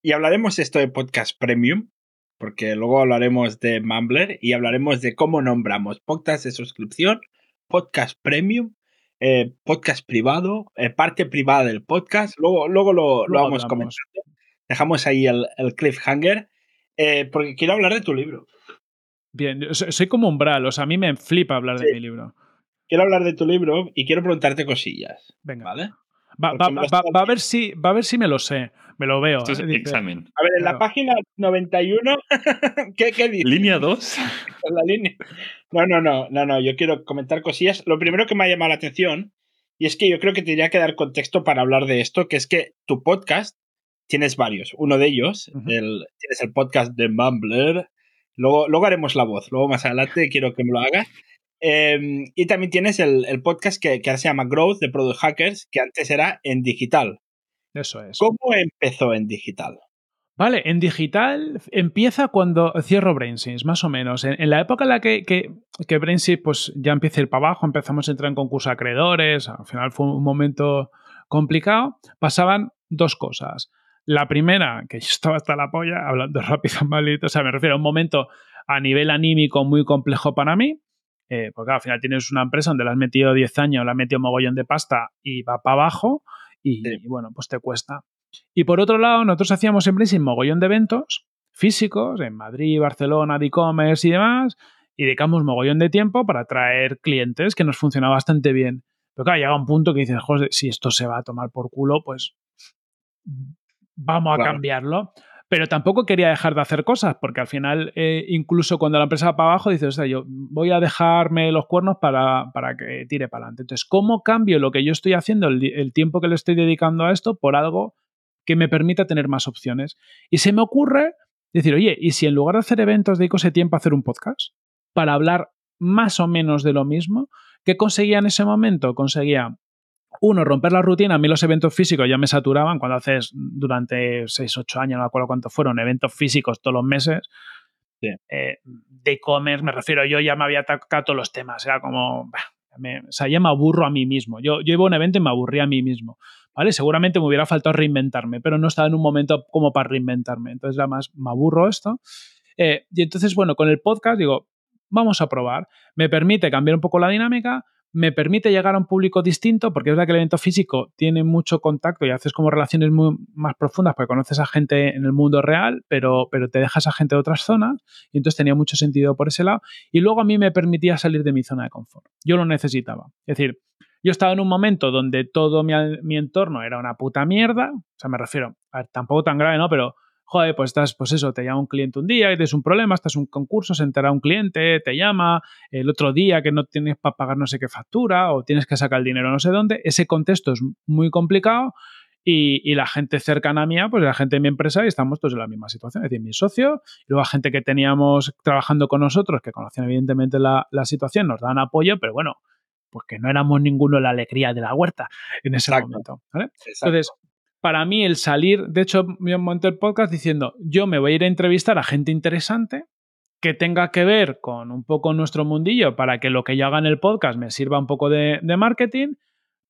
Y hablaremos esto de podcast premium, porque luego hablaremos de Mumbler y hablaremos de cómo nombramos podcast de suscripción, podcast premium, eh, podcast privado, eh, parte privada del podcast. Luego, luego lo, lo vamos comentando. Dejamos ahí el, el cliffhanger, eh, porque quiero hablar de tu libro. Bien, soy, como umbral, o sea, a mí me flipa hablar de mi libro. Quiero hablar de tu libro y quiero preguntarte cosillas, Venga. ¿vale? Va, a ver si, va a ver si me lo sé. Me lo veo. Esto es ¿eh? Examen. A ver, en Claro. la página 91, ¿qué, qué dice? Línea 2. en la línea. No, no, no, no, no, yo quiero comentar cosillas. Lo primero que me ha llamado la atención, y es que yo creo que tendría que dar contexto para hablar de esto, que es que tu podcast tienes varios. Uno de ellos, Ujú. el, tienes el podcast de Mumbler. Luego, luego haremos la voz, luego más adelante quiero que me lo hagas. Eh, y también tienes el, el podcast que, que ahora se llama Growth de Product Hackers, que antes era en digital. Eso es. ¿Cómo empezó en digital? Vale, en digital empieza cuando cierro BrainSys, más o menos. En, en la época en la que, que, que BrainSys pues, ya empieza a ir para abajo, empezamos a entrar en concurso acreedores, al final fue un momento complicado, pasaban dos cosas. La primera, que yo estaba hasta la polla, hablando rápido, malito, o sea, me refiero a un momento a nivel anímico muy complejo para mí, eh, porque al final tienes una empresa donde le has metido 10 años, le has metido mogollón de pasta y va para abajo y, y, bueno, pues te cuesta. Y por otro lado, nosotros hacíamos en sin mogollón de eventos físicos en Madrid, Barcelona, de e-commerce y demás, y dedicamos mogollón de tiempo para traer clientes que nos funcionaba bastante bien. Pero claro, llega un punto que dices, joder, si esto se va a tomar por culo, pues vamos a Claro. cambiarlo. Pero tampoco quería dejar de hacer cosas, porque al final, eh, incluso cuando la empresa va para abajo, dices, o sea, yo voy a dejarme los cuernos para, para que tire para adelante. Entonces, ¿cómo cambio lo que yo estoy haciendo, el, el tiempo que le estoy dedicando a esto, por algo que me permita tener más opciones? Y se me ocurre decir, oye, ¿y si en lugar de hacer eventos dedico ese tiempo a hacer un podcast? Para hablar más o menos de lo mismo. ¿Qué conseguía en ese momento? Conseguía uno, romper la rutina. A mí los eventos físicos ya me saturaban cuando haces durante 6, 8 años, no me acuerdo cuántos fueron, eventos físicos todos los meses. Sí. Eh, de e-commerce, me refiero, yo ya me había atacado todos los temas. Era como, bah, me- o sea, ya me aburro a mí mismo. Yo, yo iba a un evento y me aburría a mí mismo. ¿Vale? Seguramente me hubiera faltado reinventarme, pero no estaba en un momento como para reinventarme. Entonces, además, me aburro esto. Eh, y entonces, bueno, con el podcast digo, vamos a probar. Me permite cambiar un poco la dinámica, me permite llegar a un público distinto, porque es verdad que el evento físico tiene mucho contacto y haces como relaciones muy más profundas, porque conoces a gente en el mundo real, pero, pero te dejas a gente de otras zonas, y entonces tenía mucho sentido por ese lado. Y luego a mí me permitía salir de mi zona de confort. Yo lo necesitaba. Es decir, yo estaba en un momento donde todo mi, entorno era una puta mierda, o sea, me refiero, a tampoco tan grave, ¿no? Pero joder, pues estás, pues eso, te llama un cliente un día y tienes un problema, estás en un concurso, se entera un cliente, te llama, el otro día que no tienes para pagar no sé qué factura o tienes que sacar el dinero no sé dónde, ese contexto es muy complicado y, y la gente cercana a mía, pues la gente de mi empresa y estamos todos en la misma situación, es decir, mi socio y luego la gente que teníamos trabajando con nosotros, que conocían evidentemente la, la situación, nos dan apoyo, pero bueno, pues que no éramos ninguno la alegría de la huerta en ese Exacto. momento, ¿vale? Entonces, para mí el salir, de hecho, yo monté el podcast diciendo, yo me voy a ir a entrevistar a gente interesante que tenga que ver con un poco nuestro mundillo para que lo que yo haga en el podcast me sirva un poco de, de marketing,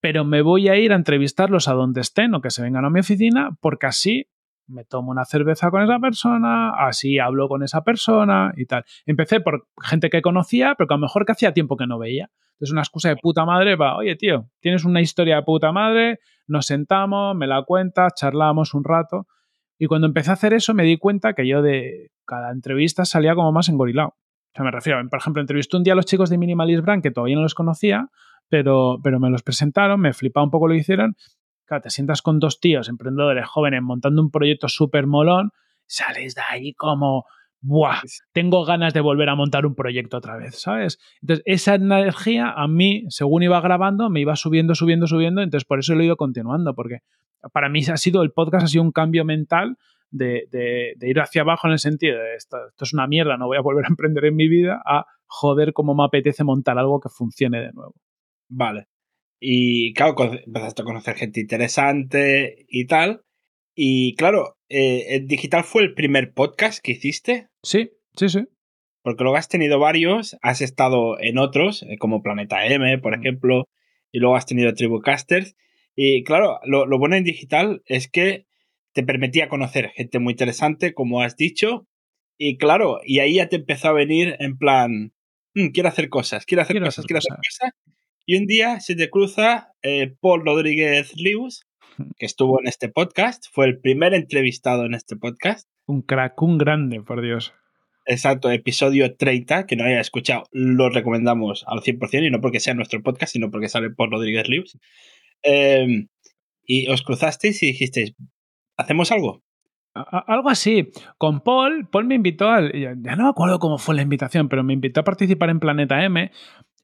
pero me voy a ir a entrevistarlos a donde estén o que se vengan a mi oficina porque así me tomo una cerveza con esa persona, así hablo con esa persona y tal. Empecé por gente que conocía, pero que a lo mejor que hacía tiempo que no veía. Entonces una excusa de puta madre va, oye tío, tienes una historia de puta madre, nos sentamos, me la cuentas, charlamos un rato. Y cuando empecé a hacer eso me di cuenta que yo de cada entrevista salía como más engorilado. O sea, me refiero, por ejemplo, entrevisté un día a los chicos de Minimalist Brand que todavía no los conocía, pero, pero me los presentaron, me flipaba un poco lo que hicieron. Claro, te sientas con dos tíos, emprendedores jóvenes, montando un proyecto súper molón, sales de ahí como, ¡buah! Tengo ganas de volver a montar un proyecto otra vez, ¿sabes? Entonces, esa energía a mí, según iba grabando, me iba subiendo, subiendo, subiendo, entonces por eso lo he ido continuando, porque para mí ha sido, el podcast ha sido un cambio mental de, de, de ir hacia abajo en el sentido de esto, esto, es una mierda, no voy a volver a emprender en mi vida, a joder cómo me apetece montar algo que funcione de nuevo. Vale. Y claro, empezaste a conocer gente interesante y tal. Y claro, eh, ¿el digital fue el primer podcast que hiciste? Sí, sí, sí. Porque luego has tenido varios, has estado en otros, eh, como Planeta M, por ejemplo, y luego has tenido Tribucasters. Y claro, lo, lo bueno en digital es que te permitía conocer gente muy interesante, como has dicho. Y claro, y ahí ya te empezó a venir en plan, mmm, quiero hacer cosas, quiero hacer Quiero cosas, hacer quiero cosas. hacer cosas. Y un día se te cruza eh, Paul Rodríguez Lewis, que estuvo en este podcast, fue el primer entrevistado en este podcast. Un crack, un grande, por Dios. Exacto, episodio 30, que no haya escuchado, lo recomendamos al 100% y no porque sea nuestro podcast, sino porque sale por Rodríguez Lewis. Eh, y os cruzasteis y dijisteis, ¿hacemos algo? Algo así. Con Paul, Paul me invitó al. Ya no me acuerdo cómo fue la invitación, pero me invitó a participar en Planeta M.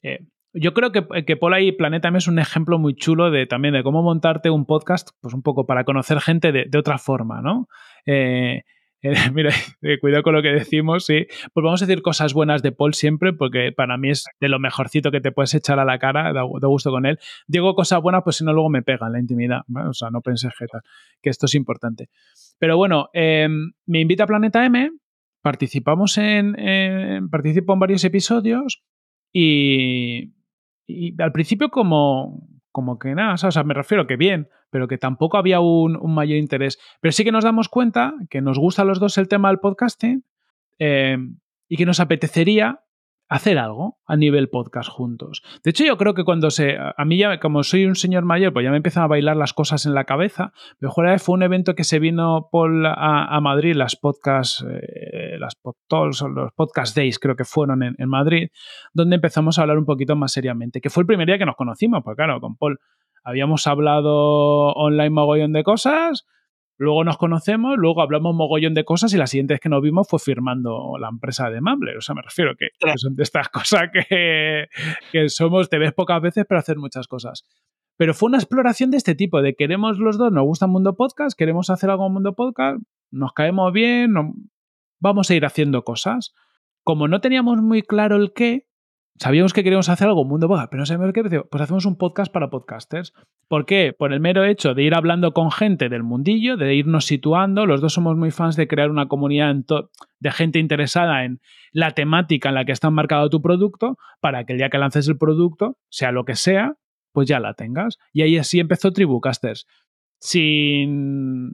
Eh, yo creo que, que Paul ahí, Planeta M, es un ejemplo muy chulo de también de cómo montarte un podcast, pues un poco para conocer gente de, otra forma, ¿no? Eh, eh, mira, cuidado con lo que decimos, sí. Pues vamos a decir cosas buenas de Paul siempre, porque para mí es de lo mejorcito que te puedes echar a la cara, da, gusto con él. Digo cosas buenas, pues si no, luego me pega en la intimidad. O sea, no penses que, que esto es importante. Pero bueno, eh, me invita a Planeta M, participamos en, participo en varios episodios y, y al principio como, como que nada, o sea, me refiero que bien, pero que tampoco había un, mayor interés. Pero sí que nos damos cuenta que nos gusta a los dos el tema del podcasting eh, y que nos apetecería hacer algo a nivel podcast juntos. De hecho, yo creo que cuando se. A mí ya, como soy un señor mayor, pues ya me empiezan a bailar las cosas en la cabeza. Mejor fue un evento que se vino por a, Madrid, las podcasts, eh, las podtalks, los podcast days, creo que fueron en, en, Madrid, donde empezamos a hablar un poquito más seriamente. Que fue el primer día que nos conocimos, pues claro, con Paul habíamos hablado online mogollón de cosas Luego nos conocemos, luego hablamos mogollón de cosas y la siguiente vez que nos vimos fue firmando la empresa de Mumbler. O sea, me refiero que, son de estas cosas que, que somos, te ves pocas veces, pero hacer muchas cosas. Pero fue una exploración de este tipo, de queremos los dos, nos gusta el mundo podcast, queremos hacer algo en mundo podcast, nos caemos bien, vamos a ir haciendo cosas. Como no teníamos muy claro el qué, sabíamos que queríamos hacer algo mundo podcast, pero no sabíamos qué, pues hacemos un podcast para podcasters. ¿Por qué? Por el mero hecho de ir hablando con gente del mundillo, de irnos situando. Los dos somos muy fans de crear una comunidad de gente interesada en la temática en la que está marcado tu producto, para que el día que lances el producto, sea lo que sea, pues ya la tengas. Y ahí así empezó Tribucasters. Sin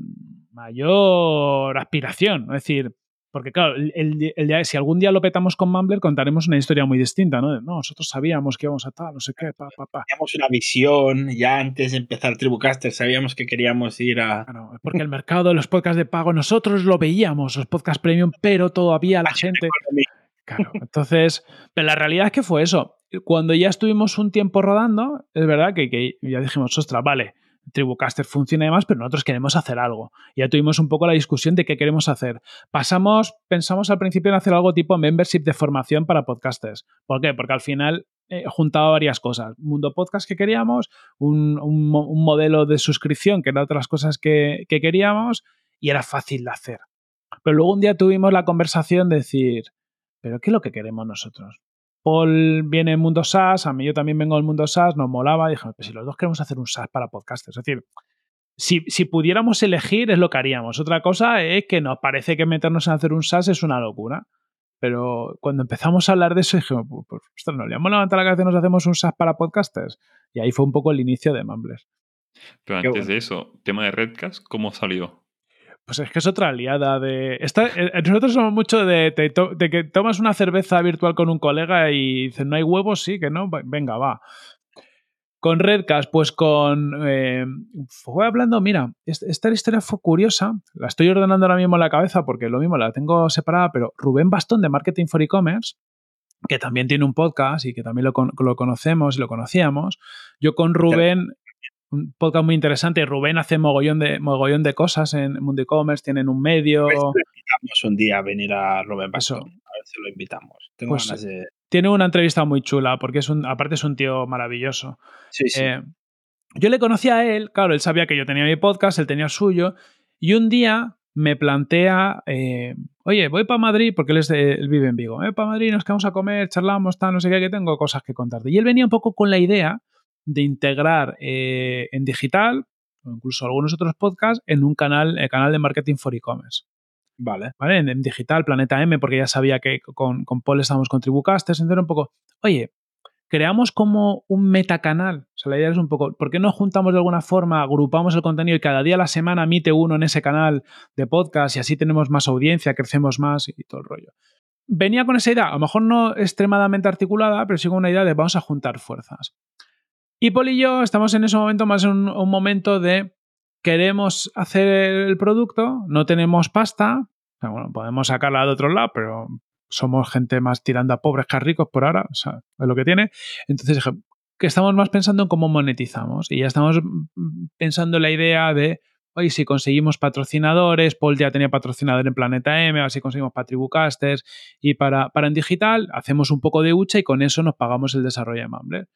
mayor aspiración. Es decir, porque claro, el, si algún día lo petamos con Mumbler, contaremos una historia muy distinta, ¿no? no, nosotros sabíamos que íbamos a tal, no sé qué, pa, pa, pa. Teníamos una visión, ya antes de empezar Tribucaster sabíamos que queríamos ir a... Claro, porque el mercado de los podcasts de pago, nosotros lo veíamos, los podcasts premium, pero todavía la, gente... Claro, entonces, pero la realidad es que fue eso. Cuando ya estuvimos un tiempo rodando, es verdad que, que ya dijimos, ostras, vale, Tribucaster funciona y demás, pero nosotros queremos hacer algo. Ya tuvimos un poco la discusión de qué queremos hacer. Pasamos, pensamos al principio en hacer algo tipo membership de formación para podcasters. ¿Por qué? Porque al final juntaba varias cosas. Mundo podcast que queríamos, un, modelo de suscripción que era otras cosas que queríamos y era fácil de hacer. Pero luego un día tuvimos la conversación de decir, ¿pero qué es lo que queremos nosotros? Paul viene en mundo SaaS, a mí yo también vengo del mundo SaaS, nos molaba, y dije, pues si los dos queremos hacer un SaaS para podcasters, es decir, si, si, pudiéramos elegir es lo que haríamos. Otra cosa es que nos parece que meternos en hacer un SaaS es una locura. Pero cuando empezamos a hablar de eso, dije, pues, pues ostras, nos le hemos levantado la cabeza y nos hacemos un SaaS para podcasters. Y ahí fue un poco el inicio de Mumbler. Pero antes de eso, tema de Redcast, ¿cómo salió? Pues es que es otra aliada de. Esta, eh, nosotros somos mucho de, de, que tomas una cerveza virtual con un colega y dices, no hay huevos, sí, que no, venga, va. Con Redcast, pues con. Eh, fue hablando, mira, esta historia fue curiosa, la estoy ordenando ahora mismo en la cabeza porque lo mismo la tengo separada, pero Rubén Bastón de Marketing for E-Commerce, que también tiene un podcast y que también lo, lo conocemos y lo conocíamos, yo con Rubén un podcast muy interesante. Rubén hace mogollón de, mogollón de cosas en Mundo E-Commerce, tienen un medio. Pues invitamos un día a venir a Rubén Paso. A ver si lo invitamos. Tengo pues ganas de... Tiene una entrevista muy chula, porque es un, aparte es un tío maravilloso. Sí, sí. Eh, yo le conocí a él, claro, él sabía que yo tenía mi podcast, él tenía el suyo, y un día me plantea, eh, oye, voy para Madrid, porque él, es él vive en Vigo, voy para Madrid, nos quedamos a comer, charlamos, tal, no sé qué, que tengo cosas que contarte. Y él venía un poco con la idea de integrar eh, en digital o incluso algunos otros podcasts en un canal, el canal de marketing for e-commerce. Vale. ¿Vale? En, digital, Planeta M, porque ya sabía que con, con Paul estábamos con Tribucasters, entonces un poco, oye, creamos como un metacanal. O sea, la idea es un poco, ¿por qué no juntamos de alguna forma, agrupamos el contenido y cada día a la semana emite uno en ese canal de podcast y así tenemos más audiencia, crecemos más y todo el rollo? Venía con esa idea, a lo mejor no extremadamente articulada, pero sí con una idea de vamos a juntar fuerzas. Y Paul y yo estamos en ese momento más en un, momento de queremos hacer el producto, no tenemos pasta, bueno, podemos sacarla de otro lado, pero somos gente más tirando a pobres que a ricos por ahora, o sea, es lo que tiene. Entonces dije, que estamos más pensando en cómo monetizamos y ya estamos pensando en la idea de, oye, si conseguimos patrocinadores, Paul ya tenía patrocinador en Planeta M, así conseguimos para Tribucasters y para, para en digital, hacemos un poco de hucha y con eso nos pagamos el desarrollo de Mumbler.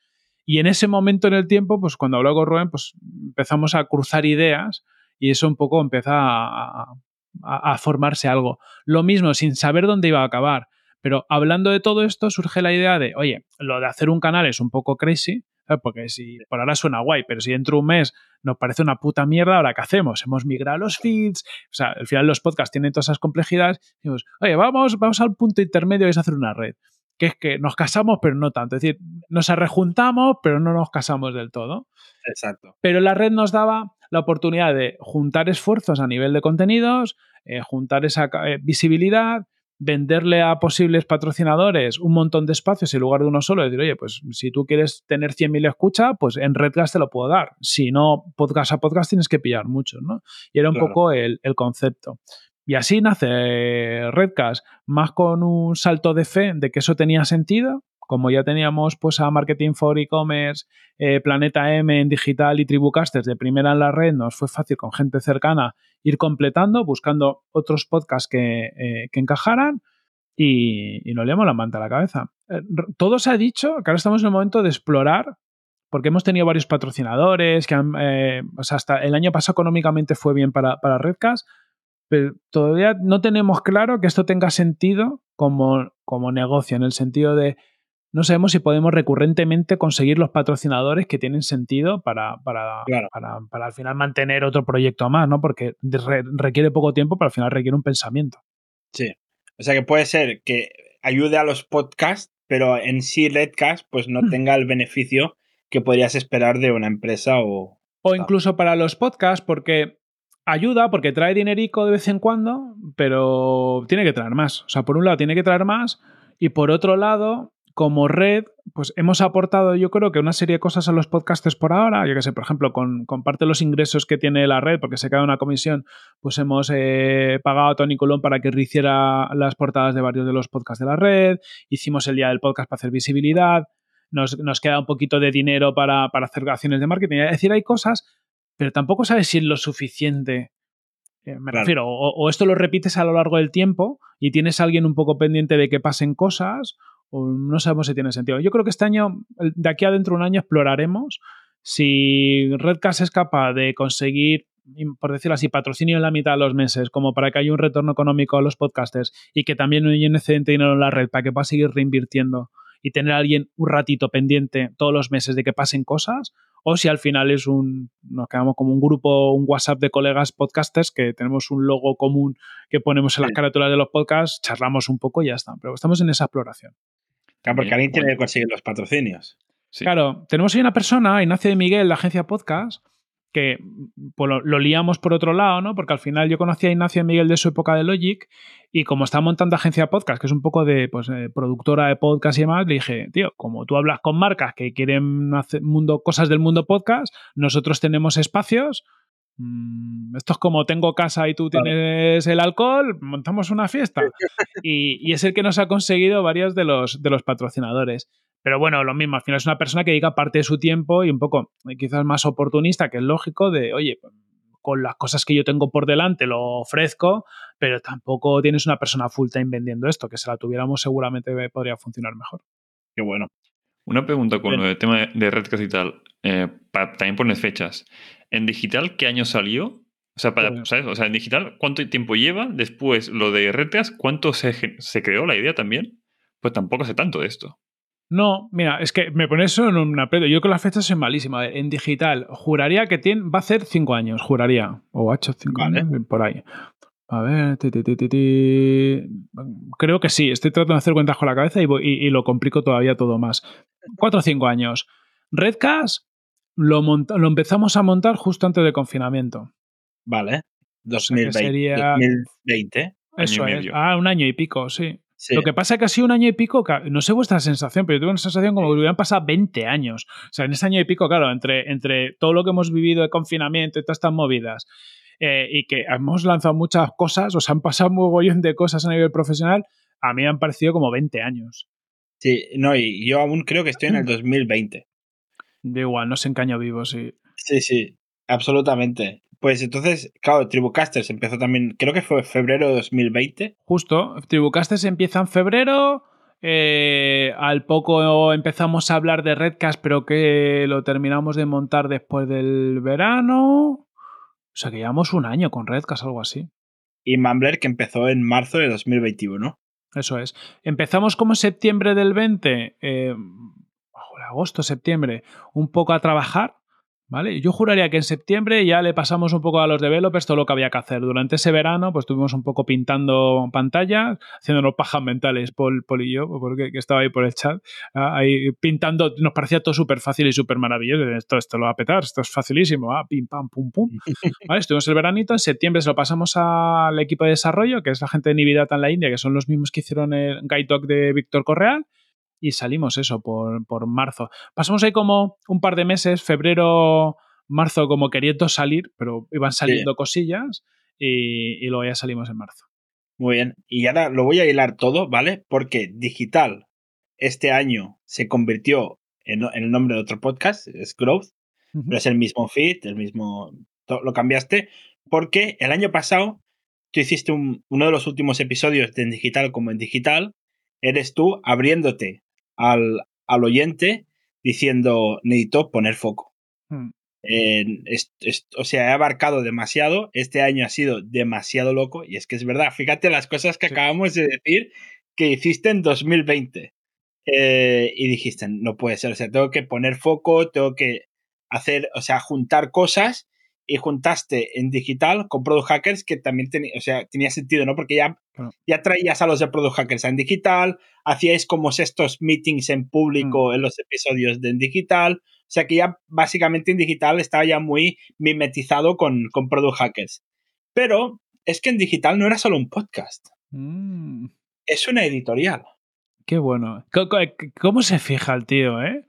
Y en ese momento en el tiempo, pues cuando habló con Rubén, pues empezamos a cruzar ideas y eso un poco empieza a, formarse algo. Lo mismo, sin saber dónde iba a acabar. Pero hablando de todo esto, surge la idea de, oye, lo de hacer un canal es un poco crazy, porque si por ahora suena guay, pero si dentro de un mes nos parece una puta mierda, ¿ahora qué hacemos? Hemos migrado los feeds, o sea, al final los podcasts tienen todas esas complejidades. Decimos, oye, vamos, vamos al punto intermedio y es hacer una red. Que es que nos casamos, pero no tanto. Es decir, nos rejuntamos, pero no nos casamos del todo. Exacto. Pero la red nos daba la oportunidad de juntar esfuerzos a nivel de contenidos, eh, juntar esa eh, visibilidad, venderle a posibles patrocinadores un montón de espacios en lugar de uno solo, decir, oye, pues si tú quieres tener 100.000 escuchas, pues en Redcast te lo puedo dar. Si no, podcast a podcast tienes que pillar muchos, ¿no? Y era un poco el, el, concepto. Y así nace Redcast, más con un salto de fe de que eso tenía sentido, como ya teníamos pues a Marketing for E-Commerce, eh, Planeta M en digital y Tribucasters de primera en la red, nos fue fácil con gente cercana ir completando, buscando otros podcasts que, eh, encajaran y, y, nos leemos la manta a la cabeza. Eh, todo se ha dicho que ahora estamos en el momento de explorar porque hemos tenido varios patrocinadores, que han, hasta el año pasado económicamente fue bien para, para Redcast, pero todavía no tenemos claro que esto tenga sentido como, como negocio, en el sentido de no sabemos si podemos recurrentemente conseguir los patrocinadores que tienen sentido para, para, para, al final mantener otro proyecto más, ¿no? Porque requiere poco tiempo, pero al final requiere un pensamiento. Sí. O sea que puede ser que ayude a los podcasts, pero en sí Redcast pues no hmm. tenga el beneficio que podrías esperar de una empresa o... O incluso para los podcasts, porque ayuda, porque trae dinerico de vez en cuando, pero tiene que traer más. O sea, por un lado tiene que traer más y por otro lado como red, pues hemos aportado yo creo que una serie de cosas a los podcasters por ahora, yo que sé, por ejemplo, con, parte de los ingresos que tiene la red, porque se cae una comisión, pues hemos eh, pagado a Tony Colón para que hiciera las portadas de varios de los podcasts de la red, hicimos el día del podcast para hacer visibilidad, nos, queda un poquito de dinero para, hacer acciones de marketing, es decir, hay cosas, pero tampoco sabes si es lo suficiente eh, me refiero, o, o, esto lo repites a lo largo del tiempo y tienes a alguien un poco pendiente de que pasen cosas, o no sabemos si tiene sentido. Yo creo que este año, de aquí a dentro de un año, exploraremos si Redcast es capaz de conseguir, por decirlo así, patrocinio en la mitad de los meses, como para que haya un retorno económico a los podcasters y que también hay excedente dinero en la red para que pueda seguir reinvirtiendo y tener a alguien un ratito pendiente todos los meses de que pasen cosas, o si al final es un, nos quedamos como un grupo, un WhatsApp de colegas podcasters que tenemos un logo común que ponemos en las carátulas de los podcasts, charlamos un poco y ya está. Pero estamos en esa exploración. Claro, porque alguien tiene que conseguir los patrocinios. Claro, tenemos ahí una persona, Ignacio de Miguel, la agencia podcast, que pues, lo, liamos por otro lado, ¿no? Porque al final yo conocí a Ignacio de Miguel de su época de Logic y como está montando agencia podcast, que es un poco de pues, eh, productora de podcast y demás, le dije, tío, como tú hablas con marcas que quieren hacer mundo, cosas del mundo podcast, nosotros tenemos espacios esto es como tengo casa y tú tienes el alcohol, montamos una fiesta. Y, es el que nos ha conseguido varios de los, de los patrocinadores. Pero bueno, lo mismo, al final es una persona que dedica parte de su tiempo y un poco eh, quizás más oportunista, que es lógico, de, oye, pues, con las cosas que yo tengo por delante lo ofrezco, pero tampoco tienes una persona full time vendiendo esto, que si la tuviéramos seguramente podría funcionar mejor. Qué bueno. Una pregunta con el tema de Redcast y tal, eh, también pones fechas. ¿En digital qué año salió? O sea, para, ¿sabes? O sea, en digital, ¿cuánto tiempo lleva? Después, lo de Redcast, ¿cuánto se, se creó la idea también? Pues tampoco sé tanto de esto. No, mira, es que me pones eso en un aprieto. Yo con las fechas soy malísima. En digital, juraría que tiene, va a ser cinco años, juraría. O ha hecho cinco años, por ahí. A ver, creo que sí. Estoy tratando de hacer cuentas con la cabeza y, y lo complico todavía todo más. Cuatro o cinco años. Redcast lo, lo empezamos a montar justo antes del confinamiento. Vale. 2020. 2020. Eso es. Ah, un año y pico, sí. Lo que pasa es que ha sido un año y pico, no sé vuestra sensación, pero yo tengo una sensación como que hubieran pasado 20 años. O sea, en ese año y pico, claro, entre, entre todo lo que hemos vivido de confinamiento y todas estas movidas, eh, y que hemos lanzado muchas cosas, o sea, han pasado un mogollón de cosas a nivel profesional, a mí me han parecido como 20 años. Sí, no, y yo aún creo que estoy en el 2020. De igual, no se encaño vivo, sí. Sí, sí, absolutamente. Pues entonces, claro, Tribucasters empezó también, creo que fue febrero de 2020. Justo, Tribucasters empieza en febrero. Eh, al poco empezamos a hablar de Redcast, pero que lo terminamos de montar después del verano. O sea que llevamos un año con Redcast, algo así. Y Mumbler, que empezó en marzo de 2021. Eso es. Empezamos como septiembre del 20, agosto, septiembre, un poco a trabajar, ¿Vale? Yo juraría que en septiembre ya le pasamos un poco a los developers todo lo que había que hacer. Durante ese verano, pues estuvimos un poco pintando pantallas, haciéndonos pajas mentales, Paul, Paul y yo, porque que estaba ahí por el chat, ah, ahí pintando, nos parecía todo súper fácil y súper maravilloso. Esto, esto lo va a petar, esto es facilísimo, ah, pim, pam, pum, pum. ¿Vale? Estuvimos el veranito, en septiembre se lo pasamos al equipo de desarrollo, que es la gente de Nividata en la India, que son los mismos que hicieron el Guide Dog de Víctor Correal y salimos eso por, por, marzo. Pasamos ahí como un par de meses, febrero, marzo, como queriendo salir, pero iban saliendo cosillas y, y, luego ya salimos en marzo. Muy bien, y ahora lo voy a hilar todo, ¿vale? Porque digital este año se convirtió en, en el nombre de otro podcast, es Growth, uh -huh. pero es el mismo feed, el mismo... Lo cambiaste porque el año pasado tú hiciste un, uno de los últimos episodios de en digital como en digital, eres tú abriéndote al, al oyente diciendo necesito poner foco. Hmm. Eh, es, es, o sea, he abarcado demasiado. Este año ha sido demasiado loco. Y es que es verdad. Fíjate las cosas que sí. acabamos de decir que hiciste en 2020. Eh, y dijiste, no puede ser. O sea, tengo que poner foco, tengo que hacer, o sea, juntar cosas. Y juntaste en digital con Product Hackers, que también tenía, o sea, tenía sentido, ¿no? Porque ya, claro. ya traías a los de Product Hackers en digital, hacíais como estos meetings en público mm. en los episodios de en digital. O sea que ya básicamente en digital estaba ya muy mimetizado con, con Product Hackers. Pero es que en digital no era solo un podcast. Mm. Es una editorial. Qué bueno. ¿Cómo se fija el tío, eh?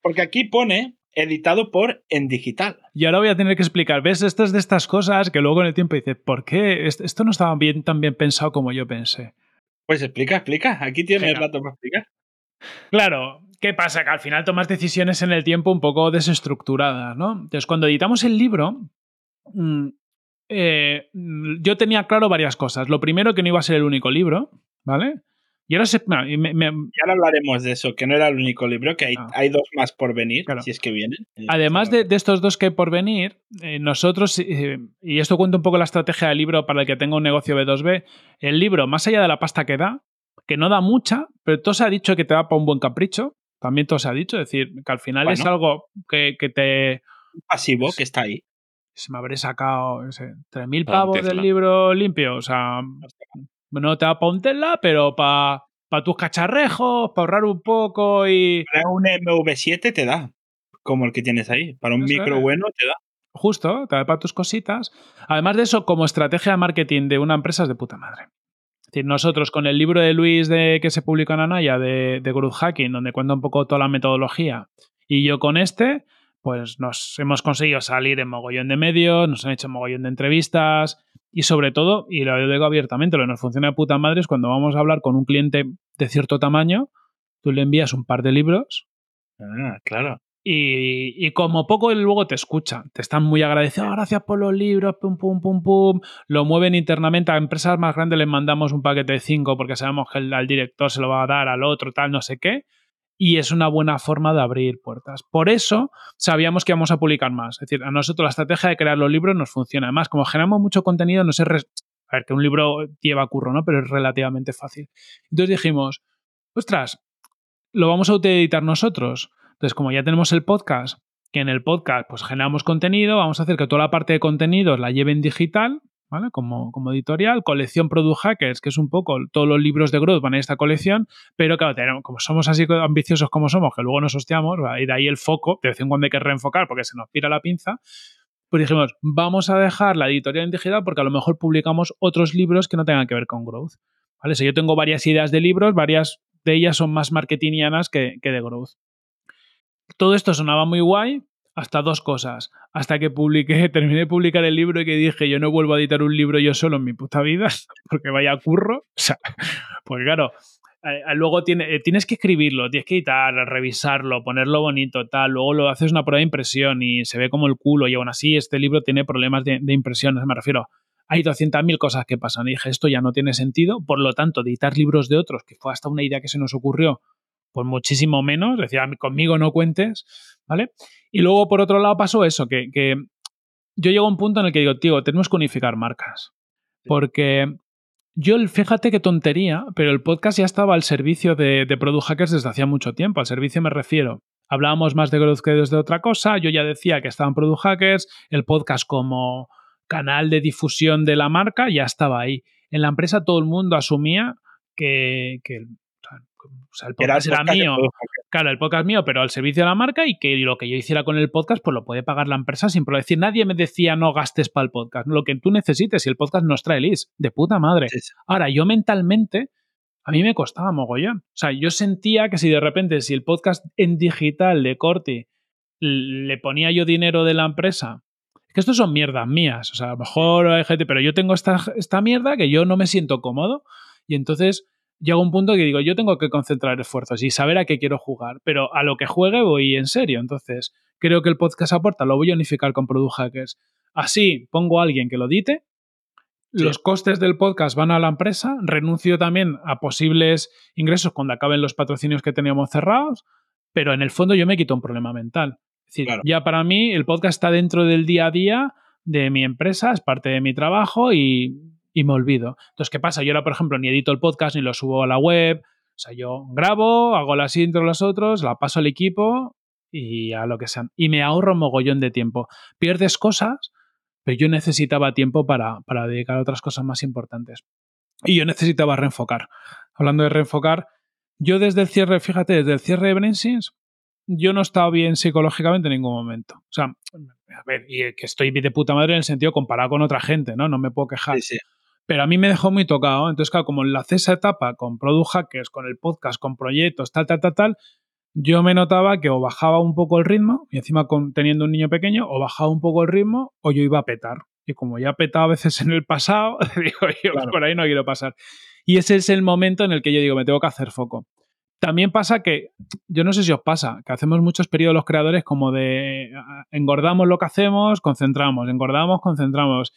Porque aquí pone editado por En Digital. Y ahora voy a tener que explicar, ¿ves? Esto es de estas cosas que luego en el tiempo dices, ¿por qué? Esto no estaba bien, tan bien pensado como yo pensé. Pues explica, explica. Aquí tienes el rato para explicar. Claro, ¿qué pasa? Que al final tomas decisiones en el tiempo un poco desestructuradas, ¿no? Entonces, cuando editamos el libro, mmm, eh, yo tenía claro varias cosas. Lo primero, que no iba a ser el único libro, ¿vale? Y ahora, se, no, me, me, ya hablaremos de eso, que no era el único libro, que hay, ah. hay dos más por venir, claro. si es que vienen. Además de, de, estos dos que hay por venir, eh, nosotros, eh, y esto cuenta un poco la estrategia del libro para el que tenga un negocio B2B, el libro, más allá de la pasta que da, que no da mucha, pero todo se ha dicho que te da para un buen capricho, también todo se ha dicho, es decir, que al final bueno, es algo que, que te... Pasivo, que está ahí. Se me habré sacado, no sé, 3.000 pavos del libro limpio, o sea no te da para un tela, pero para pa tus cacharrejos, para ahorrar un poco y. Para un MV7 te da, como el que tienes ahí. Para un eso micro es. bueno te da. Justo, te da para tus cositas. Además de eso, como estrategia de marketing de una empresa es de puta madre. Es decir, nosotros con el libro de Luis de, que se publicó en Anaya de, de Growth Hacking, donde cuenta un poco toda la metodología, y yo con este, pues nos hemos conseguido salir en mogollón de medios, nos han hecho mogollón de entrevistas, y sobre todo, y lo digo abiertamente, lo que nos funciona de puta madre es cuando vamos a hablar con un cliente de cierto tamaño, tú le envías un par de libros. Ah, claro. Y, y, como poco él luego te escucha, te están muy agradecidos, oh, gracias por los libros, pum, pum, pum, pum, lo mueven internamente, a empresas más grandes les mandamos un paquete de cinco porque sabemos que el, al director se lo va a dar al otro, tal, no sé qué, y es una buena forma de abrir puertas. Por eso sabíamos que íbamos a publicar más. Es decir, a nosotros la estrategia de crear los libros nos funciona. Además, como generamos mucho contenido, no sé, a ver, que un libro lleva curro, ¿no? Pero es relativamente fácil. Entonces dijimos, ostras, lo vamos a autoeditar nosotros. Entonces, como ya tenemos el podcast, que en el podcast pues generamos contenido, vamos a hacer que toda la parte de contenidos la lleve en digital, ¿vale? Como, como, editorial, colección Product Hackers, que es un poco todos los libros de growth van en esta colección, pero claro, como somos así ambiciosos como somos, que luego nos hostiamos, ¿vale? y de ahí el foco, de vez en cuando hay que reenfocar porque se nos pira la pinza, pues dijimos, vamos a dejar la editorial en digital porque a lo mejor publicamos otros libros que no tengan que ver con growth. ¿Vale? Si yo tengo varias ideas de libros, varias de ellas son más marketingianas que, que de growth. Todo esto sonaba muy guay, hasta dos cosas. Hasta que publiqué, terminé de publicar el libro y que dije, yo no vuelvo a editar un libro yo solo en mi puta vida, porque vaya curro. O sea, pues claro, luego eh, tienes que escribirlo, tienes que editar, revisarlo, ponerlo bonito, tal. Luego lo haces una prueba de impresión y se ve como el culo. Y aún así, este libro tiene problemas de, de impresión. Me refiero, hay 200.000 cosas que pasan. Y dije, esto ya no tiene sentido. Por lo tanto, editar libros de otros, que fue hasta una idea que se nos ocurrió, pues muchísimo menos. Decir, conmigo no cuentes, ¿vale? Y luego, por otro lado, pasó eso, que, que yo llego a un punto en el que digo, tío, tenemos que unificar marcas. Porque yo, fíjate qué tontería, pero el podcast ya estaba al servicio de, de Product Hackers desde hacía mucho tiempo. Al servicio me refiero hablábamos más de growth que desde otra cosa. Yo ya decía que estaban Product Hackers, el podcast como canal de difusión de la marca ya estaba ahí. En la empresa todo el mundo asumía que, que o sea, el podcast era, mío. Claro, el podcast mío, pero al servicio de la marca y que lo que yo hiciera con el podcast, pues lo puede pagar la empresa sin problema. decir, nadie me decía no gastes para el podcast. Lo que tú necesites, si el podcast nos trae leads, de puta madre. Ahora, yo mentalmente, a mí me costaba mogollón. O sea, yo sentía que si de repente, si el podcast en digital de Corti le ponía yo dinero de la empresa, que esto son mierdas mías. O sea, a lo mejor hay gente, pero yo tengo esta, esta mierda que yo no me siento cómodo. Y entonces llega un punto que digo, yo tengo que concentrar esfuerzos y saber a qué quiero jugar, pero a lo que juegue voy en serio. Entonces, creo que el podcast aporta, lo voy a unificar con Product Hackers. Así pongo a alguien que lo dite, los costes del podcast van a la empresa, renuncio también a posibles ingresos cuando acaben los patrocinios que teníamos cerrados, pero en el fondo yo me quito un problema mental. Es decir, ya para mí el podcast está dentro del día a día de mi empresa, es parte de mi trabajo y y me olvido. Entonces, ¿qué pasa? Yo ahora, por ejemplo, ni edito el podcast ni lo subo a la web. O sea, yo grabo, hago las intros los otros, la paso al equipo y a lo que sean. Y me ahorro un mogollón de tiempo. Pierdes cosas, pero yo necesitaba tiempo para, para dedicar a otras cosas más importantes. Y yo necesitaba reenfocar. Hablando de reenfocar, yo desde el cierre, fíjate, desde el cierre de Brainsys, yo no he estado bien psicológicamente en ningún momento. O sea, a ver, y que estoy de puta madre en el sentido comparado con otra gente, ¿no? No me puedo quejar. Sí, sí. Pero a mí me dejó muy tocado. Entonces, claro, como enlacé esa etapa con Product Hackers, con el podcast, con proyectos, tal, tal, tal, tal, yo me notaba que o bajaba un poco el ritmo, y encima con, teniendo un niño pequeño, o bajaba un poco el ritmo, o yo iba a petar. Y como ya he petado a veces en el pasado, digo, yo por ahí no quiero pasar. Y ese es el momento en el que yo digo, me tengo que hacer foco. También pasa que, yo no sé si os pasa, que hacemos muchos periodos los creadores como de engordamos lo que hacemos, concentramos, engordamos, concentramos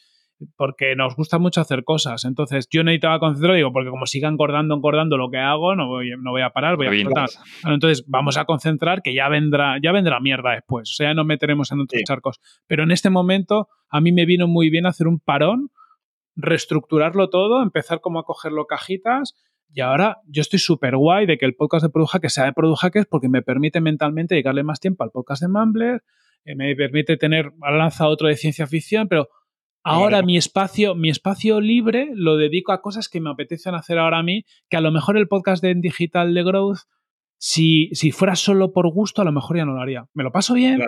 porque nos gusta mucho hacer cosas. Entonces, yo necesitaba concentrar, digo, porque como siga engordando, engordando lo que hago, no voy, no voy a parar, voy a explotar. entonces, vamos a concentrar que ya vendrá, ya vendrá mierda después. O sea, ya nos meteremos en otros charcos. Pero en este momento, a mí me vino muy bien hacer un parón, reestructurarlo todo, empezar como a cogerlo cajitas. Y ahora yo estoy súper guay de que el podcast de Product que sea de Product Hackers porque me permite mentalmente dedicarle más tiempo al podcast de Mumbler, eh, me permite tener, lanza otro de ciencia ficción, pero Ahora mi espacio, mi espacio libre lo dedico a cosas que me apetecen hacer ahora a mí, que a lo mejor el podcast de digital de growth, si, si fuera solo por gusto, a lo mejor ya no lo haría. Me lo paso bien,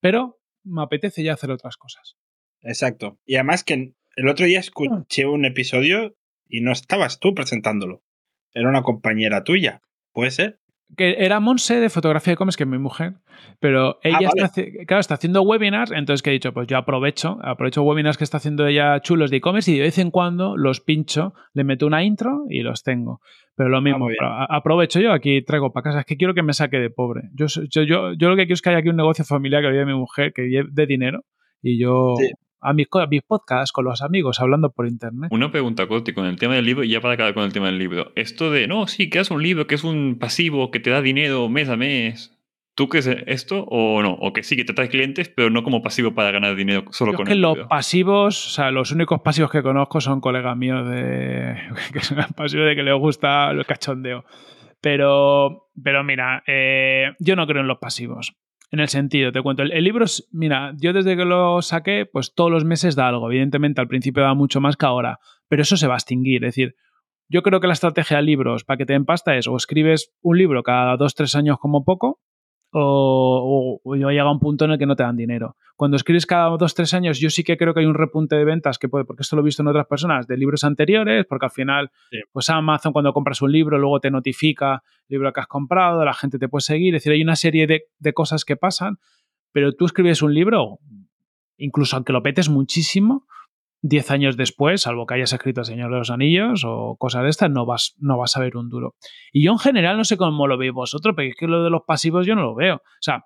pero me apetece ya hacer otras cosas. Exacto. Y además que el otro día escuché un episodio y no estabas tú presentándolo. Era una compañera tuya. ¿Puede ser? Que era Monse de fotografía de comes, que es mi mujer, pero ah, ella está, claro, está haciendo webinars, entonces que he dicho, pues yo aprovecho, aprovecho webinars que está haciendo ella chulos de e-commerce y de vez en cuando los pincho, le meto una intro y los tengo. Pero lo ah, mismo, aprovecho yo, aquí traigo para casa, es que quiero que me saque de pobre. Yo, yo, yo, yo lo que quiero es que haya aquí un negocio familiar que lo mi mujer, que de dinero, y yo a mis, mis podcasts con los amigos hablando por internet. Una pregunta, Coti, con el tema del libro, y ya para acabar con el tema del libro. Esto de, no, sí, que es un libro que es un pasivo que te da dinero mes a mes. ¿Tú crees esto o no? O que sí, que te trae clientes, pero no como pasivo para ganar dinero solo con es que los pasivos, o sea, los únicos pasivos que conozco son colegas míos de que son pasivos de que les gusta el cachondeo. Pero, pero mira, eh, yo no creo en los pasivos. En el sentido, te cuento, el, libro, mira, yo desde que lo saqué, pues todos los meses da algo. Evidentemente al principio da mucho más que ahora, pero eso se va a extinguir. Es decir, yo creo que la estrategia de libros para que te den pasta es o escribes un libro cada dos, tres años como poco, o, o, llega a un punto en el que no te dan dinero. Cuando escribes cada dos, tres años, yo sí que creo que hay un repunte de ventas que puede, porque esto lo he visto en otras personas, de libros anteriores, porque al final, pues Amazon cuando compras un libro, luego te notifica el libro que has comprado, la gente te puede seguir, es decir, hay una serie de, de cosas que pasan, pero tú escribes un libro, incluso aunque lo petes muchísimo, 10 años después, salvo que hayas escrito Señor de los Anillos o cosas de estas, no vas, no vas a ver un duro. Y yo en general no sé cómo lo veis vosotros, pero es que lo de los pasivos yo no lo veo. O sea,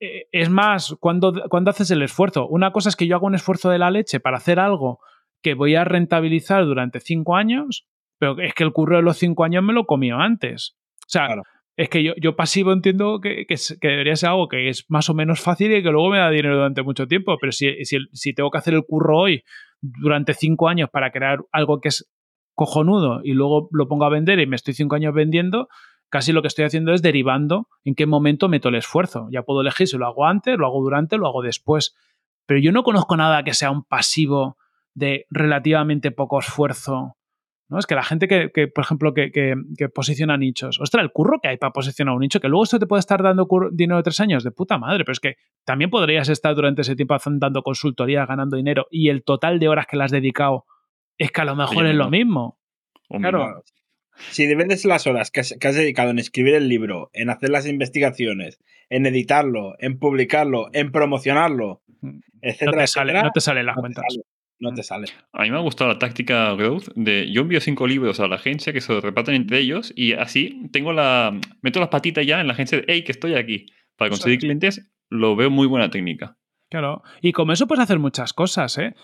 eh, es más, cuando, cuando haces el esfuerzo. Una cosa es que yo hago un esfuerzo de la leche para hacer algo que voy a rentabilizar durante 5 años, pero es que el curro de los 5 años me lo comió antes. O sea, es que yo, yo pasivo entiendo que, que, debería ser algo que es más o menos fácil y que luego me da dinero durante mucho tiempo, pero si, si, si tengo que hacer el curro hoy durante cinco años para crear algo que es cojonudo y luego lo pongo a vender y me estoy cinco años vendiendo, casi lo que estoy haciendo es derivando en qué momento meto el esfuerzo. Ya puedo elegir si lo hago antes, lo hago durante, lo hago después. Pero yo no conozco nada que sea un pasivo de relativamente poco esfuerzo. ¿No? Es que la gente que, por ejemplo, que, que, posiciona nichos, ostras, el curro que hay para posicionar un nicho, que luego esto te puede estar dando dinero de tres años, de puta madre, pero es que también podrías estar durante ese tiempo dando consultoría, ganando dinero, y el total de horas que le has dedicado es que a lo mejor es lo mismo. Claro. Si divides las horas que has, dedicado en escribir el libro, en hacer las investigaciones, en editarlo, en publicarlo, en promocionarlo, etcétera, no te sale, no te salen las cuentas. No te sale. A mí me ha gustado la táctica growth de yo envío cinco libros a la agencia que se reparten entre ellos y así tengo la meto las patitas ya en la agencia de hey que estoy aquí para conseguir clientes lo veo muy buena técnica Claro, y con eso puedes hacer muchas cosas, ¿eh?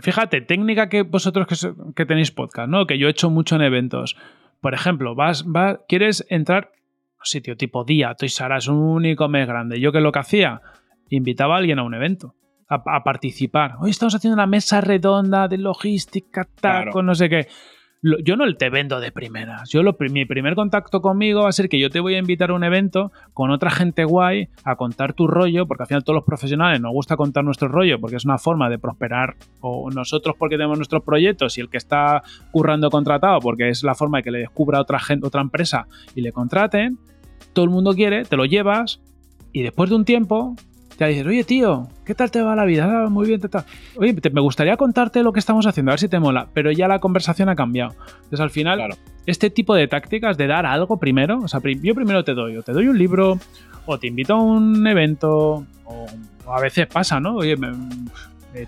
fíjate, técnica que vosotros que, tenéis podcast, ¿no? Que yo he hecho mucho en eventos. Por ejemplo, vas, vas, quieres entrar a un sitio tipo día, R es un único mes grande. Yo que lo que hacía, invitaba a alguien a un evento, a, participar. Hoy estamos haciendo una mesa redonda de logística, taco, no sé qué yo no te vendo de primeras. Yo lo, mi primer contacto conmigo va a ser que yo te voy a invitar a un evento con otra gente guay a contar tu rollo, porque al final todos los profesionales nos gusta contar nuestro rollo, porque es una forma de prosperar, o nosotros porque tenemos nuestros proyectos y el que está currando contratado, porque es la forma de que le descubra otra, gente, otra empresa y le contraten. Todo el mundo quiere, te lo llevas y después de un tiempo dices, oye tío, ¿qué tal te va la vida? Ah, muy bien, te tal. Oye, me gustaría contarte lo que estamos haciendo, a ver si te mola, pero ya la conversación ha cambiado. Entonces al final, este tipo de tácticas de dar algo primero, o sea, yo primero te doy, o te doy un libro, o te invito a un evento, o, a veces pasa, ¿no? Oye,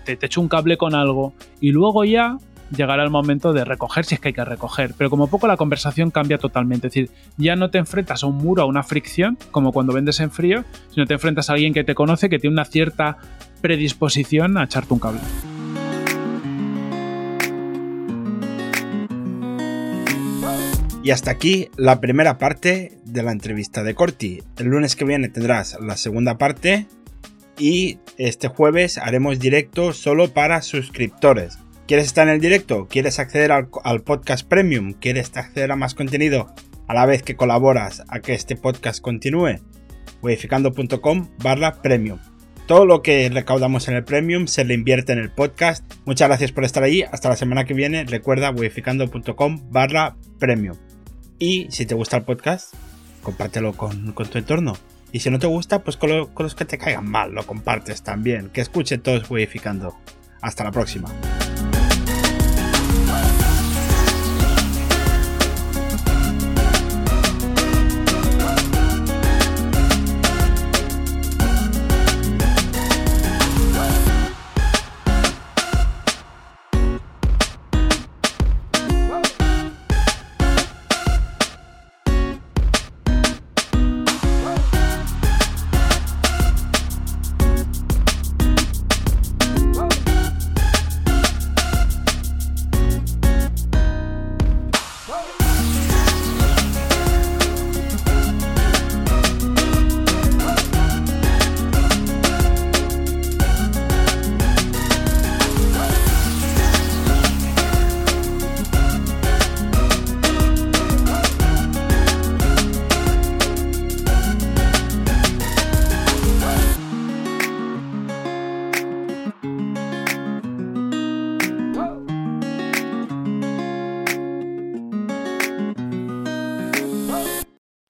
te, te echo un cable con algo, y luego ya llegará el momento de recoger si es que hay que recoger. Pero como poco la conversación cambia totalmente. Es decir, ya no te enfrentas a un muro, a una fricción, como cuando vendes en frío, sino te enfrentas a alguien que te conoce, que tiene una cierta predisposición a echarte un cable. Y hasta aquí la primera parte de la entrevista de Corti. El lunes que viene tendrás la segunda parte y este jueves haremos directo solo para suscriptores. ¿Quieres estar en el directo? ¿Quieres acceder al, podcast premium? ¿Quieres acceder a más contenido a la vez que colaboras a que este podcast continúe? Wedificando.com barra premium. Todo lo que recaudamos en el premium se le invierte en el podcast. Muchas gracias por estar ahí. Hasta la semana que viene. Recuerda wedificando.com barra premium. Y si te gusta el podcast, compártelo con, tu entorno. Y si no te gusta, pues con, los que te caigan mal, lo compartes también. Que escuche todos Wedificando. Hasta la próxima.